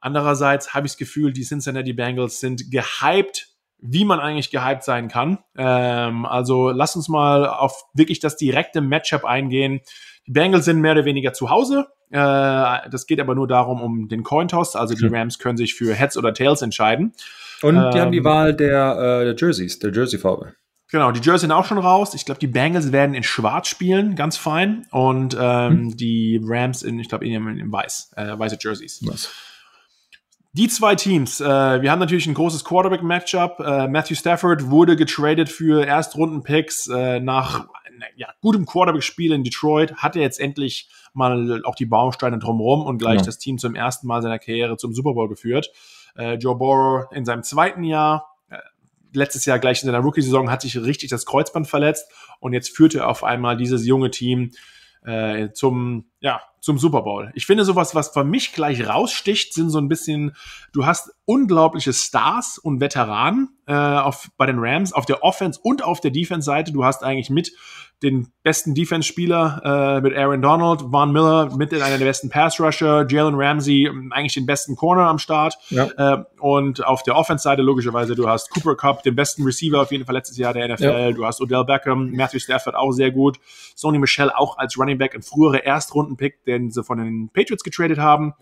Andererseits habe ich das Gefühl, die Cincinnati Bengals sind gehypt wie man eigentlich gehypt sein kann. Ähm, also lass uns mal auf wirklich das direkte Matchup eingehen. Die Bengals sind mehr oder weniger zu Hause. Äh, das geht aber nur darum, um den Cointoss. Also die Rams können sich für Heads oder Tails entscheiden. Und die ähm, haben die ähm, Wahl der, äh, der Jerseys, der Jersey-Farbe. Genau, die Jerseys sind auch schon raus. Ich glaube, die Bengals werden in Schwarz spielen, ganz fein. Und ähm, hm. die Rams in, ich glaube, in, in, Weiß, äh, weiße Jerseys. Was? Die zwei Teams, äh, wir haben natürlich ein großes Quarterback-Matchup. Äh, Matthew Stafford wurde getradet für Erstrunden-Picks äh, nach ja, gutem Quarterback-Spiel in Detroit. Hat er jetzt endlich mal auch die Bausteine drumherum und gleich ja. das Team zum ersten Mal seiner Karriere zum Super Bowl geführt. Äh, Joe Burrow in seinem zweiten Jahr, äh, letztes Jahr gleich in seiner Rookie-Saison, hat sich richtig das Kreuzband verletzt und jetzt führte er auf einmal dieses junge Team äh, zum, ja, zum Super Bowl. Ich finde sowas, was für mich gleich raussticht, sind so ein bisschen, du hast unglaubliche Stars und Veteranen äh, auf, bei den Rams auf der Offense und auf der Defense-Seite. Du hast eigentlich mit den besten Defense-Spieler äh, mit Aaron Donald, Von Miller mit einer der besten Pass-Rusher, Jalen Ramsey eigentlich den besten Corner am Start. Ja. Äh, und auf der Offense-Seite logischerweise, du hast Cooper Cup, den besten Receiver auf jeden Fall letztes Jahr der NFL. Ja. Du hast Odell Beckham, Matthew Stafford auch sehr gut. Sony Michelle auch als Running Back ein früherer Erstrunden-Pick, den sie von den Patriots getradet haben.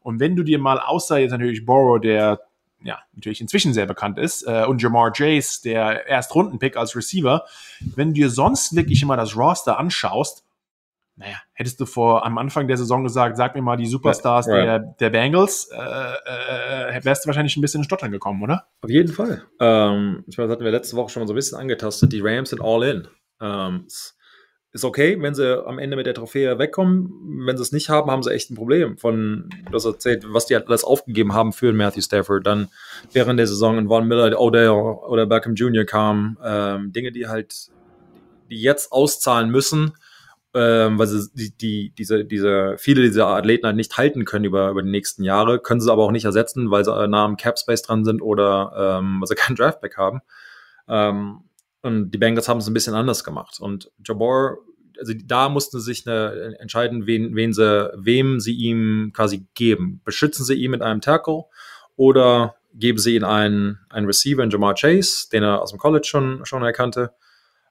Und wenn du dir mal außer jetzt natürlich Borrow, der ja, natürlich inzwischen sehr bekannt ist, äh, und Jamar Chase, der Erstrunden-Pick als Receiver, wenn du dir sonst wirklich immer das Roster anschaust, naja, hättest du vor am Anfang der Saison gesagt, sag mir mal die Superstars right. der, der Bengals, äh, äh, wärst du wahrscheinlich ein bisschen in Stottern gekommen, oder? Auf jeden Fall. Ähm, ich meine, das hatten wir letzte Woche schon mal so ein bisschen angetastet. Die Rams sind all in. Ähm, ist okay, wenn sie am Ende mit der Trophäe wegkommen. Wenn sie es nicht haben, haben sie echt ein Problem. Von, das erzählt, was die alles aufgegeben haben für Matthew Stafford. Dann während der Saison in Von Miller, Odell oder Beckham Jr. kamen. Ähm, Dinge, die halt, die jetzt auszahlen müssen, ähm, weil sie die, die, diese, diese, viele dieser Athleten halt nicht halten können über, über die nächsten Jahre, können sie aber auch nicht ersetzen, weil sie nah am Cap Space dran sind oder ähm, weil sie keinen Draftback haben. Ähm, und die Bengals haben es ein bisschen anders gemacht. Und Jabor, also da mussten sie sich eine, entscheiden, wen, wen sie, wem sie ihm quasi geben. Beschützen sie ihn mit einem Tackle oder geben sie ihn einen, einen Receiver in Jamar Chase, den er aus dem College schon, schon erkannte.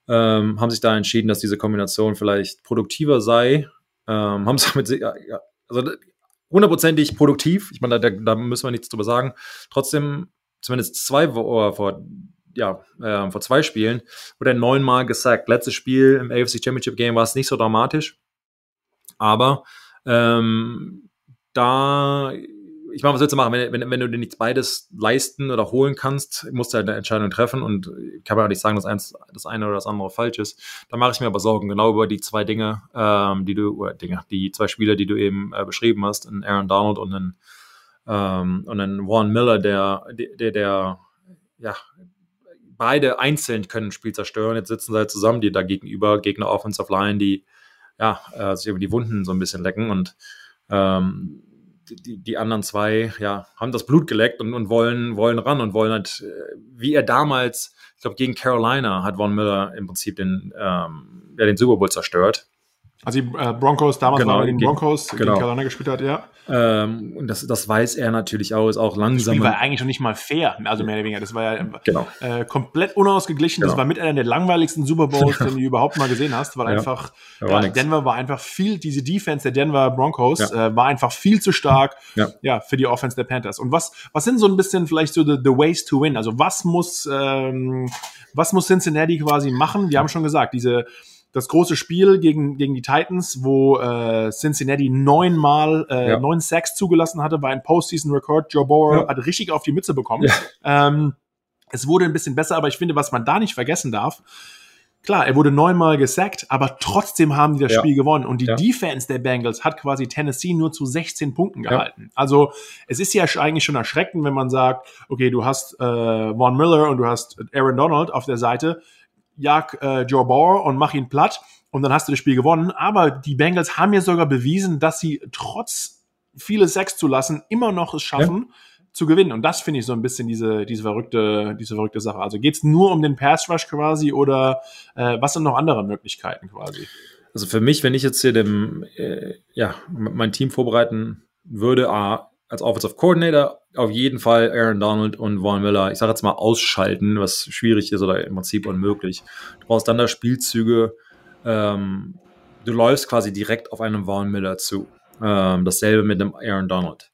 Ähm, haben sich da entschieden, dass diese Kombination vielleicht produktiver sei. Ähm, haben sich mit, ja, also hundertprozentig produktiv. Ich meine, da, da müssen wir nichts drüber sagen. Trotzdem, zumindest zwei Wochen vor ja, äh, vor zwei Spielen, wurde er neunmal gesackt. Letztes Spiel im AFC Championship Game war es nicht so dramatisch, aber Ähm, da ich meine, was willst du machen? Wenn, wenn, wenn du dir nichts beides leisten oder holen kannst, musst du halt eine Entscheidung treffen und ich kann ja nicht sagen, dass eins, das eine oder das andere falsch ist. Da mache ich mir aber Sorgen, genau über die zwei Dinge, ähm, die du, oder Dinge, die zwei Spieler, die du eben äh, beschrieben hast, in Aaron Donald und in, ähm, Warren Miller, der, der, der, ja, beide einzeln können ein Spiel zerstören. Jetzt sitzen sie halt zusammen, die da gegenüber, Gegner Offensive Line, die, ja, äh, sich über die Wunden so ein bisschen lecken und ähm, die, die anderen zwei, ja, haben das Blut geleckt und, und wollen, wollen ran und wollen halt, äh, wie er damals, ich glaube, gegen Carolina hat Von Miller im Prinzip den, ähm, ja, den Super Bowl zerstört. Also die äh, Broncos, damals genau, waren die Broncos, genau. gegen Carolina gespielt hat, ja. Ähm, und das, das weiß er natürlich auch, ist auch langsam. Das war eigentlich schon nicht mal fair, also mehr oder weniger. Das war ja genau. äh, komplett unausgeglichen. Genau. Das war mit einer der langweiligsten Super Bowls, (laughs) den du überhaupt mal gesehen hast, weil Ja. einfach war ja. Denver war einfach viel, diese Defense der Denver Broncos Ja. äh, war einfach viel zu stark Ja. ja, für die Offense der Panthers. Und was, was sind so ein bisschen vielleicht so the, the ways to win? Also was muss, ähm, was muss Cincinnati quasi machen? Wir haben schon gesagt, diese das große Spiel gegen, gegen die Titans, wo äh, Cincinnati neunmal äh, Ja. neun Sacks zugelassen hatte, war ein Postseason-Rekord. Joe Burrow Ja. hat richtig auf die Mütze bekommen. Ja. Ähm, es wurde ein bisschen besser, aber ich finde, was man da nicht vergessen darf, klar, er wurde neunmal gesackt, aber trotzdem haben die das Ja. Spiel gewonnen. Und die Ja. Defense der Bengals hat quasi Tennessee nur zu 16 Punkten Ja. gehalten. Also es ist ja eigentlich schon erschreckend, wenn man sagt, okay, du hast äh, Von Miller und du hast Aaron Donald auf der Seite, jag äh, Joe Burrow und mach ihn platt und dann hast du das Spiel gewonnen. Aber die Bengals haben ja sogar bewiesen, dass sie trotz viele Sacks zu lassen immer noch es schaffen, zu gewinnen. Und das finde ich so ein bisschen diese, diese verrückte, diese verrückte Sache. Also geht's nur um den Pass Rush quasi oder äh, was sind noch andere Möglichkeiten quasi? Also für mich, wenn ich jetzt hier dem, äh, ja, mein Team vorbereiten würde, A, als Offensive Coordinator auf jeden Fall Aaron Donald und Von Miller, ich sage jetzt mal ausschalten, was schwierig ist oder im Prinzip unmöglich. Du brauchst dann da Spielzüge, ähm, du läufst quasi direkt auf einen Von Miller zu. Ähm, dasselbe mit einem Aaron Donald.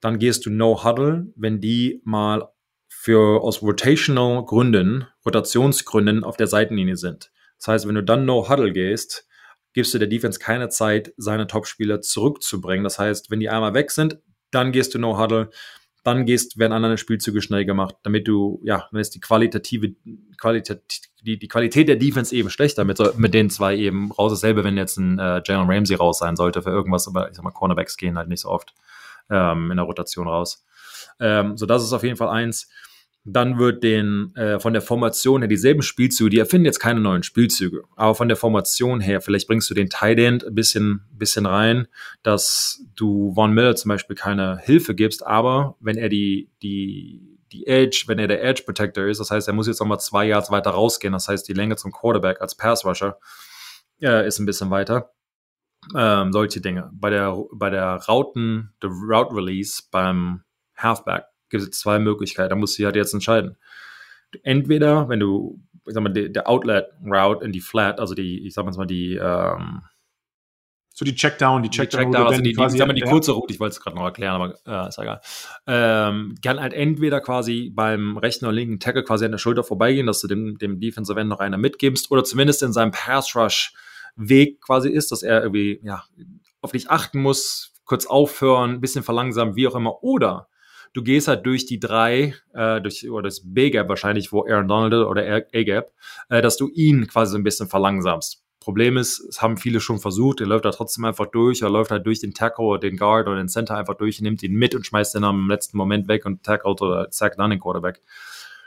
Dann gehst du No Huddle, wenn die mal für aus rotational Gründen, Rotationsgründen auf der Seitenlinie sind. Das heißt, wenn du dann No Huddle gehst, gibst du der Defense keine Zeit, seine Topspieler zurückzubringen. Das heißt, wenn die einmal weg sind, dann gehst du No Huddle, dann gehst, werden andere Spielzüge schnell gemacht, damit du, ja, dann ist die qualitative, Qualität, die, die Qualität der Defense eben schlechter mit, mit den zwei eben raus. Dasselbe, wenn jetzt ein äh, Jalen Ramsey raus sein sollte für irgendwas, aber ich sag mal, Cornerbacks gehen halt nicht so oft ähm, in der Rotation raus. Ähm, so, das ist auf jeden Fall eins. Dann wird den äh, von der Formation her dieselben Spielzüge, die erfinden jetzt keine neuen Spielzüge, aber von der Formation her, vielleicht bringst du den Tight End ein bisschen, bisschen rein, dass du Von Miller zum Beispiel keine Hilfe gibst, aber wenn er die, die, die Edge, wenn er der Edge Protector ist, das heißt, er muss jetzt nochmal zwei Yards weiter rausgehen, das heißt, die Länge zum Quarterback als Pass Rusher äh, ist ein bisschen weiter. Ähm, solche Dinge. Bei der, bei der Routen, der Route Release beim Halfback gibt es zwei Möglichkeiten. Da musst du halt jetzt entscheiden. Entweder, wenn du, ich sag mal, der der Outlet Route in die Flat, also die, ich sag mal die, ähm, So die Checkdown, die die Checkdown, Checkdown, wo du also die, die, quasi- ich sag mal, die ja. kurze Route, ich wollte es gerade noch erklären, aber äh, ist egal. Ähm, kann halt entweder quasi beim rechten oder linken Tackle quasi an der Schulter vorbeigehen, dass du dem, dem Defensive End noch einer mitgibst oder zumindest in seinem Pass Rush Weg quasi ist, dass er irgendwie, ja, auf dich achten muss, kurz aufhören, ein bisschen verlangsamen, wie auch immer. Oder du gehst halt durch die drei, äh, durch, oder das B-Gap wahrscheinlich, wo Aaron Donald oder A-Gap, äh, dass du ihn quasi so ein bisschen verlangsamst. Problem ist, es haben viele schon versucht, er läuft da trotzdem einfach durch, er läuft halt durch den Tackle oder den Guard oder den Center einfach durch, nimmt ihn mit und schmeißt ihn am letzten Moment weg und tackelt oder sackt dann den Quarterback.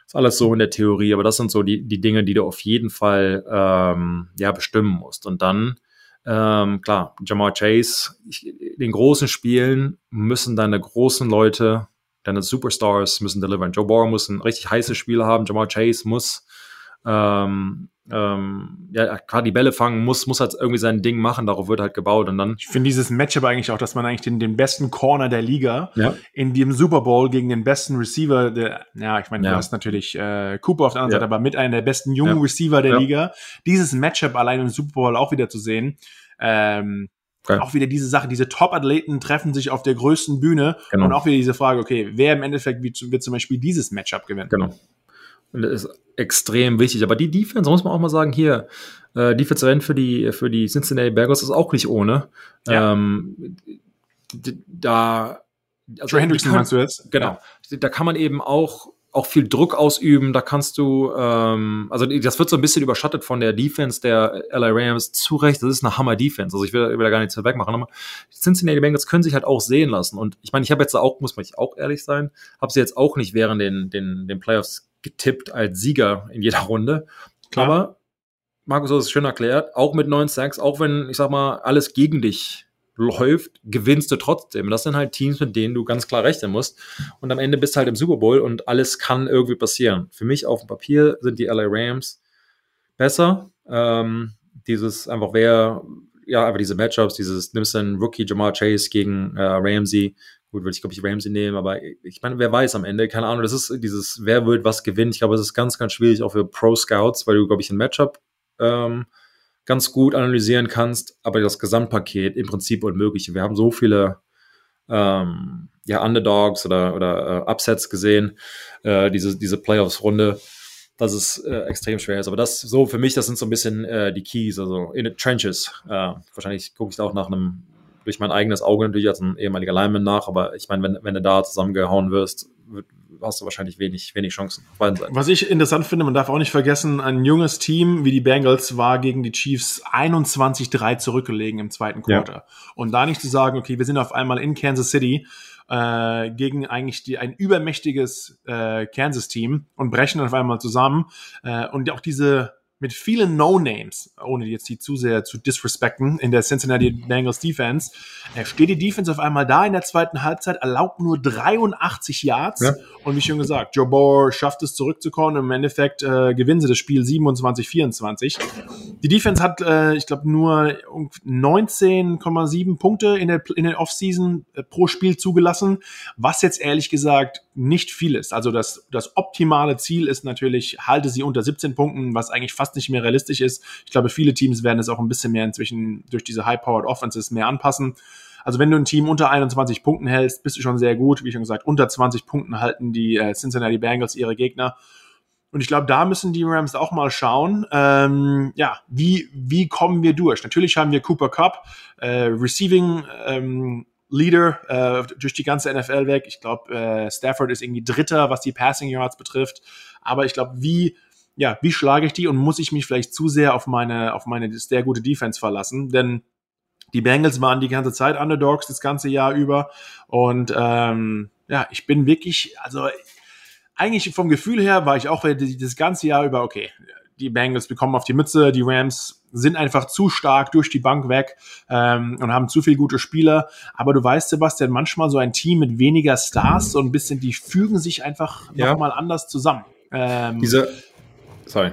Ist alles so in der Theorie, aber das sind so die, die Dinge, die du auf jeden Fall ähm, ja, bestimmen musst. Und dann, ähm, klar, Jamar Chase, ich, in den großen Spielen müssen deine großen Leute, deine Superstars müssen deliveren. Joe Burrow muss ein richtig heißes Spiel haben, Jamar Chase muss ähm, ähm, ja, gerade die Bälle fangen, muss, muss halt irgendwie sein Ding machen, darauf wird halt gebaut und dann Ich finde dieses Matchup eigentlich auch, dass man eigentlich den, den besten Corner der Liga Ja. in dem Super Bowl gegen den besten Receiver der, ja, ich meine, Ja. du hast natürlich äh, Cooper auf der anderen. Seite, aber mit einem der besten jungen. Receiver der. Liga, dieses Matchup allein im Super Bowl auch wieder zu sehen, ähm, Geil. auch wieder diese Sache, diese Top-Athleten treffen sich auf der größten Bühne Genau. und auch wieder diese Frage, okay, wer im Endeffekt wird, wird zum Beispiel dieses Matchup gewinnen? Genau. Und das ist extrem wichtig. Aber die Defense, muss man auch mal sagen, hier, äh, Defensive End für die, für die Cincinnati Bengals ist auch nicht ohne. Ja. Ähm, da, also Trey Hendrickson meinst du jetzt? Genau. Ja. Da kann man eben auch auch viel Druck ausüben. Da kannst du, ähm, also das wird so ein bisschen überschattet von der Defense der LA Rams. Zu Recht, das ist eine Hammer-Defense. Also ich will, will da gar nichts wegmachen. Aber die Cincinnati Bengals können sich halt auch sehen lassen. Und ich meine, ich habe jetzt auch, muss man auch ehrlich sein, habe sie jetzt auch nicht während den, den, den Playoffs getippt als Sieger in jeder Runde. Klar. Aber Markus hat es schön erklärt, auch mit neun Sacks, auch wenn, ich sag mal, alles gegen dich läuft, gewinnst du trotzdem. Das sind halt Teams, mit denen du ganz klar rechnen musst. Und am Ende bist du halt im Super Bowl und alles kann irgendwie passieren. Für mich auf dem Papier sind die LA Rams besser. Ähm, dieses einfach wer, ja, einfach diese Matchups, dieses nimmst einen Rookie Jamal Chase gegen äh, Ramsey. Gut, würde ich, glaube ich, Ramsey nehmen, aber ich meine, wer weiß am Ende, keine Ahnung, das ist dieses, wer wird was gewinnen. Ich glaube, es ist ganz, ganz schwierig auch für Pro-Scouts, weil du, glaube ich, ein Matchup ähm, ganz gut analysieren kannst, aber das Gesamtpaket im Prinzip unmöglich. Wir haben so viele ähm, ja, Underdogs oder, oder äh, Upsets gesehen, äh, diese, diese Playoffs-Runde, dass es äh, extrem schwer ist. Aber das so für mich, das sind so ein bisschen äh, die Keys, also in the trenches. Äh, wahrscheinlich gucke ich da auch nach einem, durch mein eigenes Auge natürlich als ein ehemaliger Lineman nach, aber ich meine, wenn, wenn du da zusammengehauen wirst, wird, hast du wahrscheinlich wenig, wenig Chancen auf beiden Seiten. Was ich interessant finde, man darf auch nicht vergessen, ein junges Team wie die Bengals war gegen die Chiefs 21-3 zurückgelegen im zweiten Quarter. Ja. Und da nicht zu sagen, okay, wir sind auf einmal in Kansas City äh, gegen eigentlich die, ein übermächtiges äh, Kansas-Team und brechen auf einmal zusammen. Äh, und auch diese mit vielen No-Names, ohne jetzt die zu sehr zu disrespekten, in der Cincinnati Bengals Defense, äh, steht die Defense auf einmal da in der zweiten Halbzeit, erlaubt nur 83 Yards. Ja. Und wie schon gesagt, Joe Bower schafft es zurückzukommen. Im Endeffekt äh, gewinnen sie das Spiel 27-24. Die Defense hat, äh, ich glaube, nur 19,7 Punkte in der, in der Offseason äh, pro Spiel zugelassen, was jetzt ehrlich gesagt nicht viel ist. Also das, das optimale Ziel ist natürlich, halte sie unter 17 Punkten, was eigentlich fast nicht mehr realistisch ist. Ich glaube, viele Teams werden es auch ein bisschen mehr inzwischen durch diese High-Powered Offenses mehr anpassen. Also wenn du ein Team unter 21 Punkten hältst, bist du schon sehr gut. Wie schon gesagt, unter 20 Punkten halten die äh, Cincinnati Bengals ihre Gegner. Und ich glaube, da müssen die Rams auch mal schauen, ähm, ja, wie, wie kommen wir durch? Natürlich haben wir Cooper Cup, äh, Receiving ähm, Leader äh, durch die ganze NFL weg. Ich glaube, äh, Stafford ist irgendwie Dritter, was die Passing Yards betrifft. Aber ich glaube, wie ja, wie schlage ich die und muss ich mich vielleicht zu sehr auf meine auf meine sehr gute Defense verlassen? Denn die Bengals waren die ganze Zeit Underdogs das ganze Jahr über und ähm, ja, ich bin wirklich, also eigentlich vom Gefühl her war ich auch das ganze Jahr über okay die Bengals bekommen auf die Mütze, die Rams sind einfach zu stark durch die Bank weg ähm, und haben zu viele gute Spieler. Aber du weißt, Sebastian, manchmal so ein Team mit weniger Stars, so ein bisschen, die fügen sich einfach ja. nochmal anders zusammen. Ähm, Diese, sorry.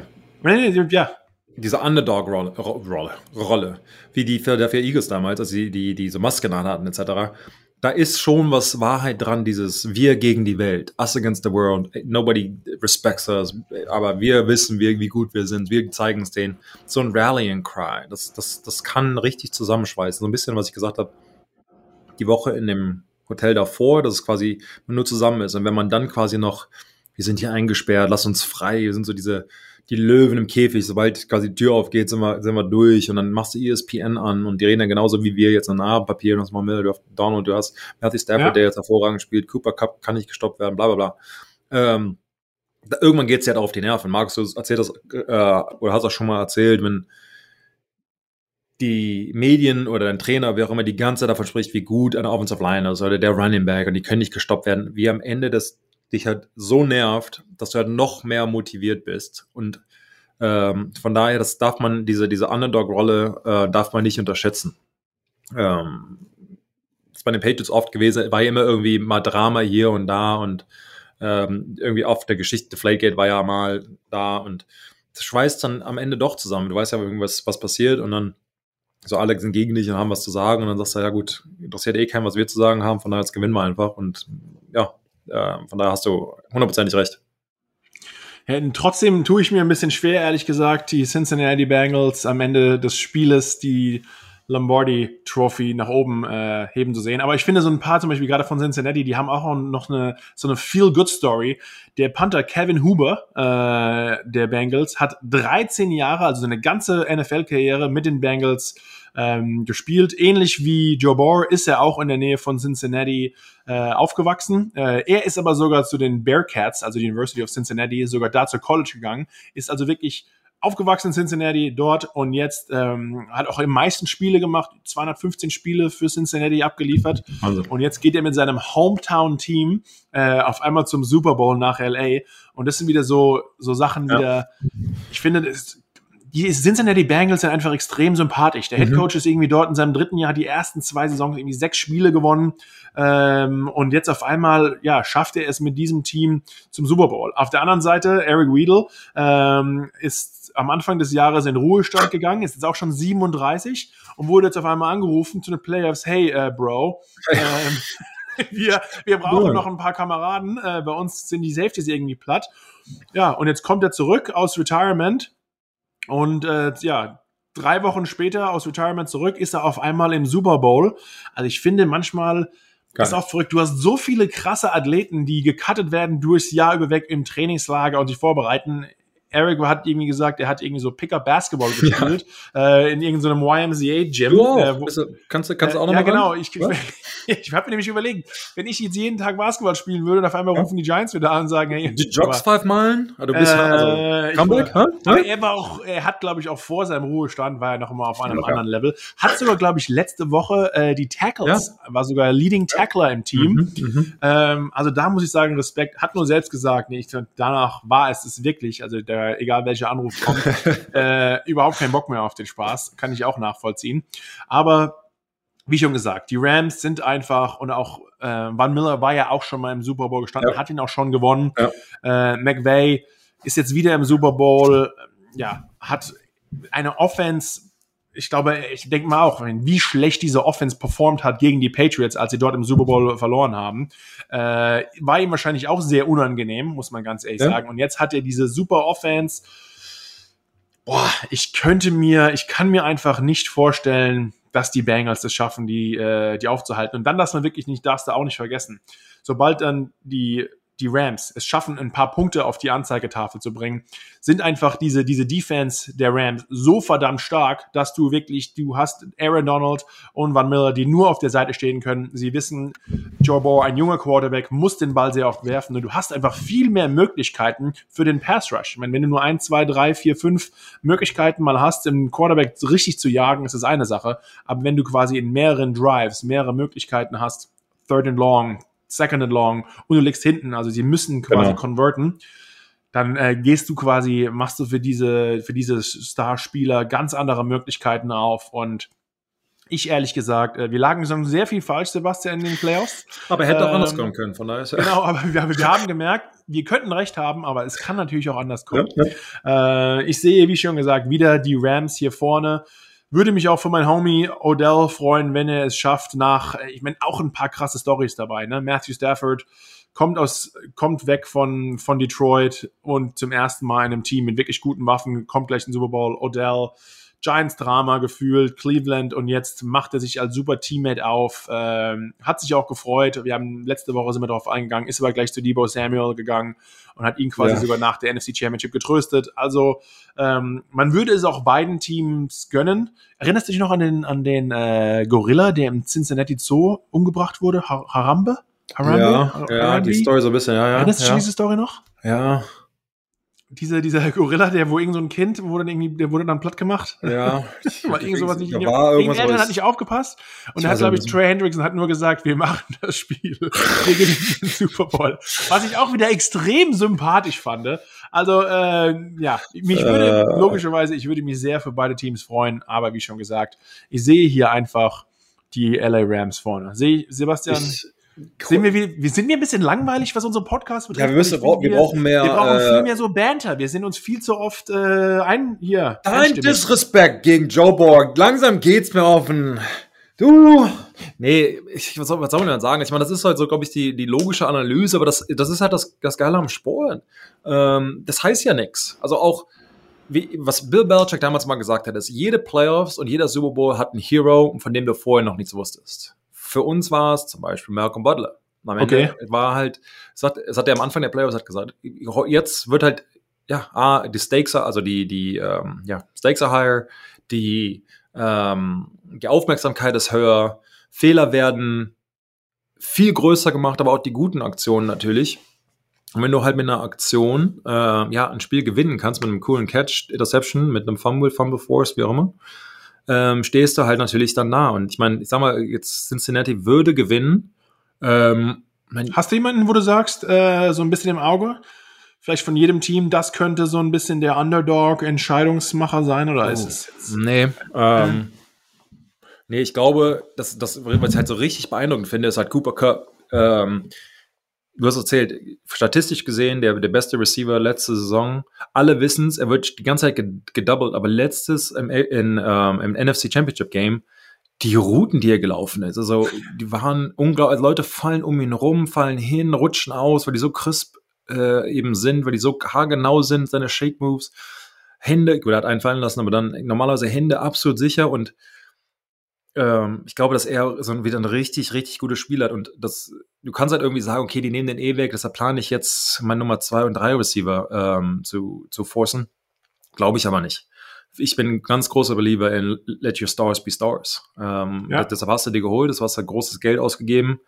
Ja. Diese Underdog-Rolle, Rolle, Rolle, wie die Philadelphia Eagles damals, also die, die, die so Masken hatten, etc da ist schon was Wahrheit dran, dieses Wir gegen die Welt, us against the world, nobody respects us, aber wir wissen, wie, wie gut wir sind, wir zeigen es denen. So ein Rallying Cry, das, das, das kann richtig zusammenschweißen. So ein bisschen, was ich gesagt habe, die Woche in dem Hotel davor, dass es quasi nur zusammen ist. Und wenn man dann quasi noch, wir sind hier eingesperrt, lass uns frei, wir sind so diese, die Löwen im Käfig, sobald quasi die Tür aufgeht, sind wir, sind wir durch und dann machst du ESPN an und die reden dann genauso wie wir jetzt an Abendpapier und das machen wir, du hast Donald, du hast Matthew Stafford, ja. der jetzt hervorragend spielt, Cooper Cup kann nicht gestoppt werden, bla bla bla. Ähm, da, irgendwann geht's ja halt auf die Nerven. Markus, du erzählt das, äh, oder hast auch schon mal erzählt, wenn die Medien oder dein Trainer, wer auch immer, die ganze Zeit davon spricht, wie gut eine Offensive Line ist oder der Running Back und die können nicht gestoppt werden, wie am Ende des dich halt so nervt, dass du halt noch mehr motiviert bist. Und ähm, von daher, das darf man, diese, diese Underdog-Rolle äh, darf man nicht unterschätzen. Ähm, das ist bei den Patriots oft gewesen, war ja immer irgendwie mal Drama hier und da und ähm, irgendwie oft der Geschichte, Flakegate war ja mal da und das schweißt dann am Ende doch zusammen. Du weißt ja irgendwas, was passiert und dann so alle sind gegen dich und haben was zu sagen und dann sagst du, ja gut, interessiert eh keinen, was wir zu sagen haben, von daher jetzt gewinnen wir einfach und ja, äh, von daher hast du hundertprozentig recht. Ja, trotzdem tue ich mir ein bisschen schwer, ehrlich gesagt, die Cincinnati Bengals am Ende des Spieles, die Lombardi Trophy nach oben äh, heben zu sehen. Aber ich finde so ein paar zum Beispiel gerade von Cincinnati, die haben auch noch eine so eine Feel Good Story. Der Panther Kevin Huber äh, der Bengals hat 13 Jahre, also eine ganze NFL-Karriere mit den Bengals ähm, gespielt. Ähnlich wie Joe Bohr ist er auch in der Nähe von Cincinnati äh, aufgewachsen. Äh, er ist aber sogar zu den Bearcats, also die University of Cincinnati, sogar da zur College gegangen, ist also wirklich aufgewachsen in Cincinnati dort und jetzt ähm, hat auch die meisten Spiele gemacht, 215 Spiele für Cincinnati abgeliefert also. und jetzt geht er mit seinem Hometown-Team äh, auf einmal zum Super Bowl nach LA und das sind wieder so so Sachen ja. wieder. Ich finde, das, die Cincinnati Bengals sind einfach extrem sympathisch. Der Head mhm. Coach mhm. ist irgendwie dort in seinem dritten Jahr die ersten zwei Saisons irgendwie sechs Spiele gewonnen ähm, und jetzt auf einmal ja schafft er es mit diesem Team zum Super Bowl. Auf der anderen Seite Eric Weedle ähm, ist am Anfang des Jahres in Ruhestand gegangen, ist jetzt auch schon 37 und wurde jetzt auf einmal angerufen zu den Playoffs, hey, äh, Bro, ähm, (laughs) wir, wir brauchen noch ein paar Kameraden, äh, bei uns sind die Safeties irgendwie platt. Ja, und jetzt kommt er zurück aus Retirement und äh, ja, drei Wochen später aus Retirement zurück ist er auf einmal im Super Bowl. Also ich finde manchmal Geil. ist auch verrückt. Du hast so viele krasse Athleten, die gecuttet werden durchs Jahr über weg im Trainingslager und sich vorbereiten. Eric hat irgendwie gesagt, er hat irgendwie so Pickup Basketball (laughs) gespielt ja. äh, in irgendeinem YMCA Gym. Du äh, wo, kannst du kannst du auch noch äh, Ja, genau. Ich, (laughs) ich, ich habe mir nämlich überlegt, wenn ich jetzt jeden Tag Basketball spielen würde und auf einmal ja. rufen die Giants wieder an und sagen, hey, die Jogs five Meilen? Ah, du bist äh, also Comeback, war, Aber er war auch, er hat glaube ich auch vor seinem Ruhestand war er noch immer auf einem okay. anderen Level. Hat sogar glaube ich letzte Woche äh, die Tackles, ja. war sogar Leading Tackler im Team. Mhm, mhm, ähm, also da muss ich sagen Respekt. Hat nur selbst gesagt, nee, ich, danach war es es wirklich. Also der, egal welcher Anruf Anruf kommt, (laughs) äh, überhaupt keinen Bock mehr auf den Spaß. Kann ich auch nachvollziehen. Aber wie schon gesagt, die Rams sind einfach und auch äh, Van Miller war ja auch schon mal im Super Bowl gestanden, ja. hat ihn auch schon gewonnen. Ja. Äh, McVay ist jetzt wieder im Super Bowl, ja, hat eine Offense ich glaube, ich denke mal auch, wie schlecht diese Offense performt hat gegen die Patriots, als sie dort im Super Bowl verloren haben, äh, war ihm wahrscheinlich auch sehr unangenehm, muss man ganz ehrlich ja. sagen. Und jetzt hat er diese super Offense. Boah, ich könnte mir, ich kann mir einfach nicht vorstellen, dass die Bengals es schaffen, die, äh, die aufzuhalten. Und dann darf man wirklich nicht, darfst du auch nicht vergessen. Sobald dann die die Rams es schaffen, ein paar Punkte auf die Anzeigetafel zu bringen, sind einfach diese, diese Defense der Rams so verdammt stark, dass du wirklich, du hast Aaron Donald und Van Miller, die nur auf der Seite stehen können. Sie wissen, Joe Burrow, ein junger Quarterback, muss den Ball sehr oft werfen und du hast einfach viel mehr Möglichkeiten für den Pass Rush. Ich meine, wenn du nur ein, zwei, drei, vier, fünf Möglichkeiten mal hast, den Quarterback richtig zu jagen, ist das eine Sache. Aber wenn du quasi in mehreren Drives mehrere Möglichkeiten hast, Third and Long, Second and Long und du legst hinten, also sie müssen quasi genau. converten, dann äh, gehst du quasi, machst du für diese, für diese Starspieler ganz andere Möglichkeiten auf und ich ehrlich gesagt, äh, wir lagen schon sehr viel falsch, Sebastian, in den Playoffs. Aber hätte ähm, auch anders kommen können, von daher ist Genau, aber wir, wir, haben gemerkt, wir könnten recht haben, aber es kann natürlich auch anders kommen. Ja, ja. Äh, ich sehe, wie schon gesagt, wieder die Rams hier vorne. Würde mich auch für mein Homie Odell freuen, wenn er es schafft, nach, ich meine, auch ein paar krasse Stories dabei, ne? Matthew Stafford kommt aus, kommt weg von, von Detroit und zum ersten Mal in einem Team mit wirklich guten Waffen, kommt gleich in den Super Bowl. Odell, Giants Drama gefühlt, Cleveland und jetzt macht er sich als super Teammate auf, ähm, hat sich auch gefreut. Wir haben letzte Woche sind wir darauf eingegangen, ist aber gleich zu Debo Samuel gegangen und hat ihn quasi ja. sogar nach der NFC Championship getröstet. Also ähm, man würde es auch beiden Teams gönnen. Erinnerst du dich noch an den an den äh, Gorilla, der im Cincinnati Zoo umgebracht wurde, Harambe? Harambe? Ja, ja, die Story so ein bisschen, ja, ja. Erinnerst du ja. dich diese Story noch? Ja dieser, dieser (laughs) Gorilla, der wo irgend so ein Kind wurde dann irgendwie, der wurde dann platt gemacht. Ja. (laughs) Weil irgend sowas nicht. Irgendein Eltern hat nicht aufgepasst und er hat, glaube ich, Trey Hendrickson hat nur gesagt, wir machen (laughs) das Spiel. wir gehen in den Super Bowl. Was ich auch wieder extrem sympathisch fand. Also, äh, ja, mich würde, äh. logischerweise, ich würde mich sehr für beide Teams freuen, aber wie schon gesagt, ich sehe hier einfach die LA Rams vorne. Sehe Sebastian? Ich, sind wir, wir sind wir ein bisschen langweilig, was unsere Podcast betrifft? Ja, wir, müssen, wir, wir brauchen mehr. Wir brauchen äh, viel mehr so Banter. Wir sind uns viel zu oft äh, ein hier. Dein Disrespect gegen Joe Borg. Langsam geht's mir auf den. Du. Nee, ich, was, soll, was soll man denn sagen? Ich meine, das ist halt so, glaube ich, die, die logische Analyse, aber das, das ist halt das, das Geile am Sport. Ähm, das heißt ja nichts. Also auch wie, was Bill Belichick damals mal gesagt hat, ist, jede Playoffs und jeder Super Bowl hat einen Hero, von dem du vorher noch nichts wusstest. Für uns war es zum Beispiel Malcolm Butler. Am Ende Okay. war halt, es hat, es hat er am Anfang der Playoffs hat gesagt, jetzt wird halt, ja, ah, die Stakes, are- also die, die, ähm, ja, Stakes are higher, die, ähm, die Aufmerksamkeit ist höher, Fehler werden viel größer gemacht, aber auch die guten Aktionen natürlich. Und wenn du halt mit einer Aktion äh, ja ein Spiel gewinnen kannst, mit einem coolen Catch, Interception, mit einem Fumble, Fumble Force, wie auch immer, ähm, stehst du halt natürlich dann nah. Und ich meine, ich sag mal, jetzt Cincinnati würde gewinnen. Ähm, mein, Hast du jemanden, wo du sagst, äh, so ein bisschen im Auge? Vielleicht von jedem Team, das könnte so ein bisschen der Underdog-Entscheidungsmacher sein, oder ist es jetzt? nee, ähm, nee, ich glaube, das, das, was ich halt so richtig beeindruckend finde, ist halt Cooper Cup. Ähm, du hast erzählt, statistisch gesehen, der, der beste Receiver letzte Saison. Alle wissen es, er wird die ganze Zeit ge- gedoubled, aber letztes im, in, ähm, im NFC Championship Game, die Routen, die er gelaufen ist, also die waren unglaublich, Leute fallen um ihn rum, fallen hin, rutschen aus, weil die so crisp äh, eben sind, weil die so haargenau sind, seine Shake Moves. Hände, gut, er hat einen fallen lassen, aber dann normalerweise Hände absolut sicher und ähm, ich glaube, dass er so ein- wieder ein richtig, richtig gutes Spiel hat und das, du kannst halt irgendwie sagen, okay, die nehmen den eh weg, deshalb plane ich jetzt mein Nummer zwei und drei Receiver ähm, zu, zu forcen. Glaube ich aber nicht. Ich bin ein ganz großer Belieber in Let Your Stars be Stars. Ähm, Ja. Deshalb hast du die geholt, das hast du großes Geld ausgegeben.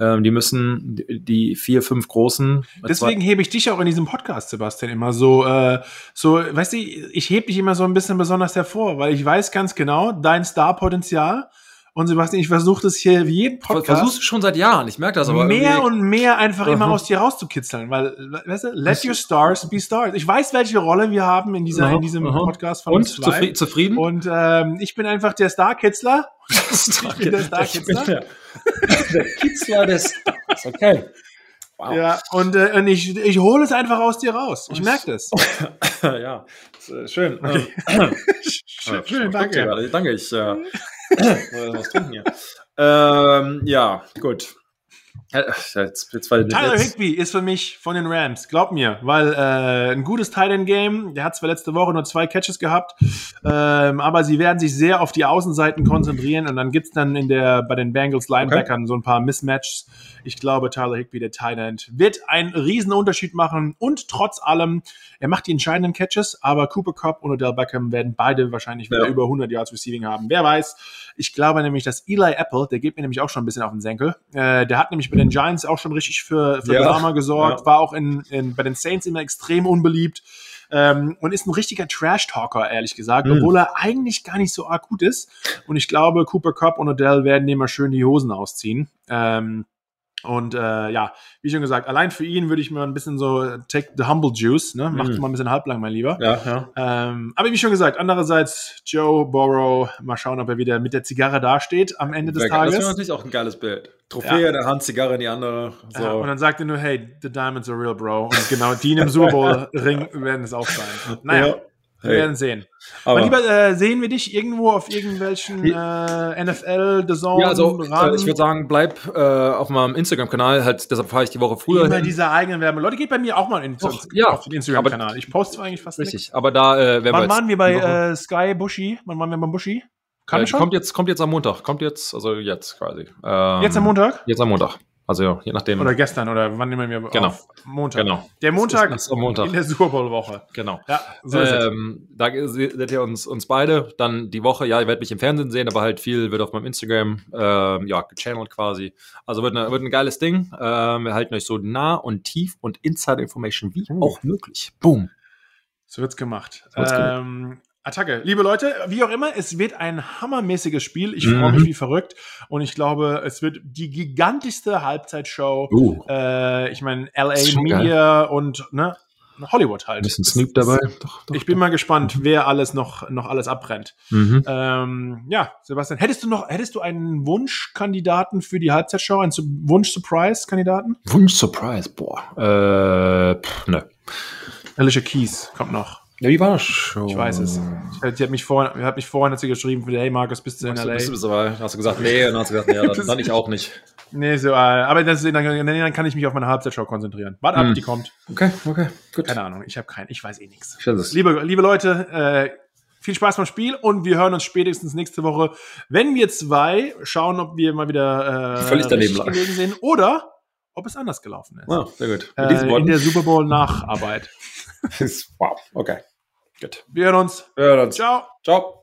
Ähm, die müssen die- vier, fünf großen. Deswegen hebe ich dich auch in diesem Podcast, Sebastian, immer so, äh, so, weißt du, ich hebe dich immer so ein bisschen besonders hervor, weil ich weiß ganz genau, dein Starpotenzial. Und Sebastian, ich versuche das hier wie jeden Podcast versuchst du schon seit Jahren, ich merke das aber. mehr irgendwie- und mehr einfach immer Mhm. aus dir rauszukitzeln, weil, weißt du, let your stars be stars. Ich weiß, welche Rolle wir haben in dieser, in diesem aha. Podcast von und uns zufri zufrieden? Und ähm, ich bin einfach der Starkitzler. (laughs) ich bin der Starkitzler. (laughs) der, der Kitzler des Stars, okay. Wow. Ja, und, äh, und ich, ich hole es einfach aus dir raus. Ich merke das. (laughs) ja, das ist schön. Okay. Ähm, (laughs) Schön, Schön, danke. Danke, ich äh, was trinken hier. Ähm, ja, gut. Jetzt, jetzt, Tyler Higby ist für mich von den Rams, glaub mir, weil äh, ein gutes Tight End Game. Der hat zwar letzte Woche nur zwei Catches gehabt, ähm, aber sie werden sich sehr auf die Außenseiten konzentrieren und dann gibt's dann in der bei den Bengals Linebackern so ein paar Mismatches. Ich glaube, Tyler Higby, der Tight End, wird einen riesen Unterschied machen und trotz allem, er macht die entscheidenden Catches, aber Cooper Cup und Odell Beckham werden beide wahrscheinlich wieder Ja. über 100 Yards Receiving haben. Wer weiß? Ich glaube nämlich, dass Eli Apple, der geht mir nämlich auch schon ein bisschen auf den Senkel. Äh, der hat nämlich bei den Giants auch schon richtig für, für Ja. Drama gesorgt, Ja. war auch in, in, bei den Saints immer extrem unbeliebt ähm, und ist ein richtiger Trash-Talker, ehrlich gesagt, Mhm. obwohl er eigentlich gar nicht so arg gut ist. Und ich glaube, Cooper Cup und Odell werden dem mal schön die Hosen ausziehen. Ähm, und äh, ja, wie schon gesagt, allein für ihn würde ich mir ein bisschen so äh, take the humble juice, ne? Macht Mhm. mal ein bisschen halblang, mein Lieber. ja, ja. Ähm, aber wie schon gesagt, andererseits Joe Burrow, mal schauen, ob er wieder mit der Zigarre dasteht am Ende des Das wäre Tages. natürlich auch ein geiles Bild. Trophäe in der Hand, Zigarre in die andere. So. Ja, und dann sagt er nur, hey, the diamonds are real, bro. Und genau die in dem Super Bowl (laughs) Ring werden es auch sein. Naja, Ja. Wir Hey. werden sehen. Aber- Aber lieber äh, sehen wir dich irgendwo auf irgendwelchen äh, NFL, The Zone, ja, also äh, ich würde sagen, bleib äh, auf meinem Instagram-Kanal, halt, deshalb fahre ich die Woche früher immer hin. diese eigenen Werbung. Leute, geht bei mir auch mal in, Doch, ja. auf den Instagram-Kanal. Ich poste zwar eigentlich fast. Richtig, aber da äh, werden wir Wann waren wir bei äh, Sky Bushi? Wann waren wir beim Bushi? Kann äh, ich schon? kommt jetzt kommt jetzt am Montag, kommt jetzt also jetzt quasi. Ähm, Jetzt am Montag? Jetzt am Montag. Also je nachdem. Oder gestern oder wann nehmen wir Genau. auf? Montag. Genau. Der Montag Das ist am Montag. in der Super Bowl-Woche. Genau. Ja, so ist ähm, da seht ihr uns, uns beide. Dann die Woche, ja, ihr werdet mich im Fernsehen sehen, aber halt viel wird auf meinem Instagram, ähm, ja, gechannelt quasi. Also wird, eine, wird ein geiles Ding. Ähm, wir halten euch so nah und tief und Inside-Information wie Uh. auch möglich. Boom. So wird's gemacht. So wird's gemacht. Attacke. Liebe Leute, wie auch immer, es wird ein hammermäßiges Spiel. Ich Mhm. freue mich wie verrückt. Und ich glaube, es wird die gigantischste Halbzeitshow. Uh. Äh, ich meine, LA Media und ne, Hollywood halt. Ein bisschen Snoop dabei. Doch, doch, Ich bin mal gespannt, wer alles noch, noch alles abbrennt. Mhm. Ähm, ja, Sebastian, hättest du noch, hättest du einen Wunschkandidaten für die Halbzeitshow, einen Su- Wunsch-Surprise-Kandidaten? Wunsch Surprise, boah. Äh, pff, ne. Alicia Keys kommt noch. Ja, wie war das schon? Ich weiß es. Ich, die hat mich vorhin, hat mich vorhin hat sie geschrieben, hey Markus, bist du in Bist LA? du, bist du, aber hast du gesagt, nee, und dann hast du gesagt, nee, dann, (laughs) dann ich auch nicht. Nee, so, äh, aber das, dann, dann kann ich mich auf meine Halbzeitshow konzentrieren. Warte ab, Hm. die kommt. Okay, okay, gut. Keine Ahnung, ich habe keinen, ich weiß eh nichts. Liebe, liebe Leute, äh, viel Spaß beim Spiel und wir hören uns spätestens nächste Woche, wenn wir zwei schauen, ob wir mal wieder äh, Völlig daneben gelegen sind oder ob es anders gelaufen ist. Ah, sehr gut. Äh, in der Super Bowl Nacharbeit. (laughs) wow, okay. Gut. Wir hören uns. Wir hören uns. Ciao. Ciao.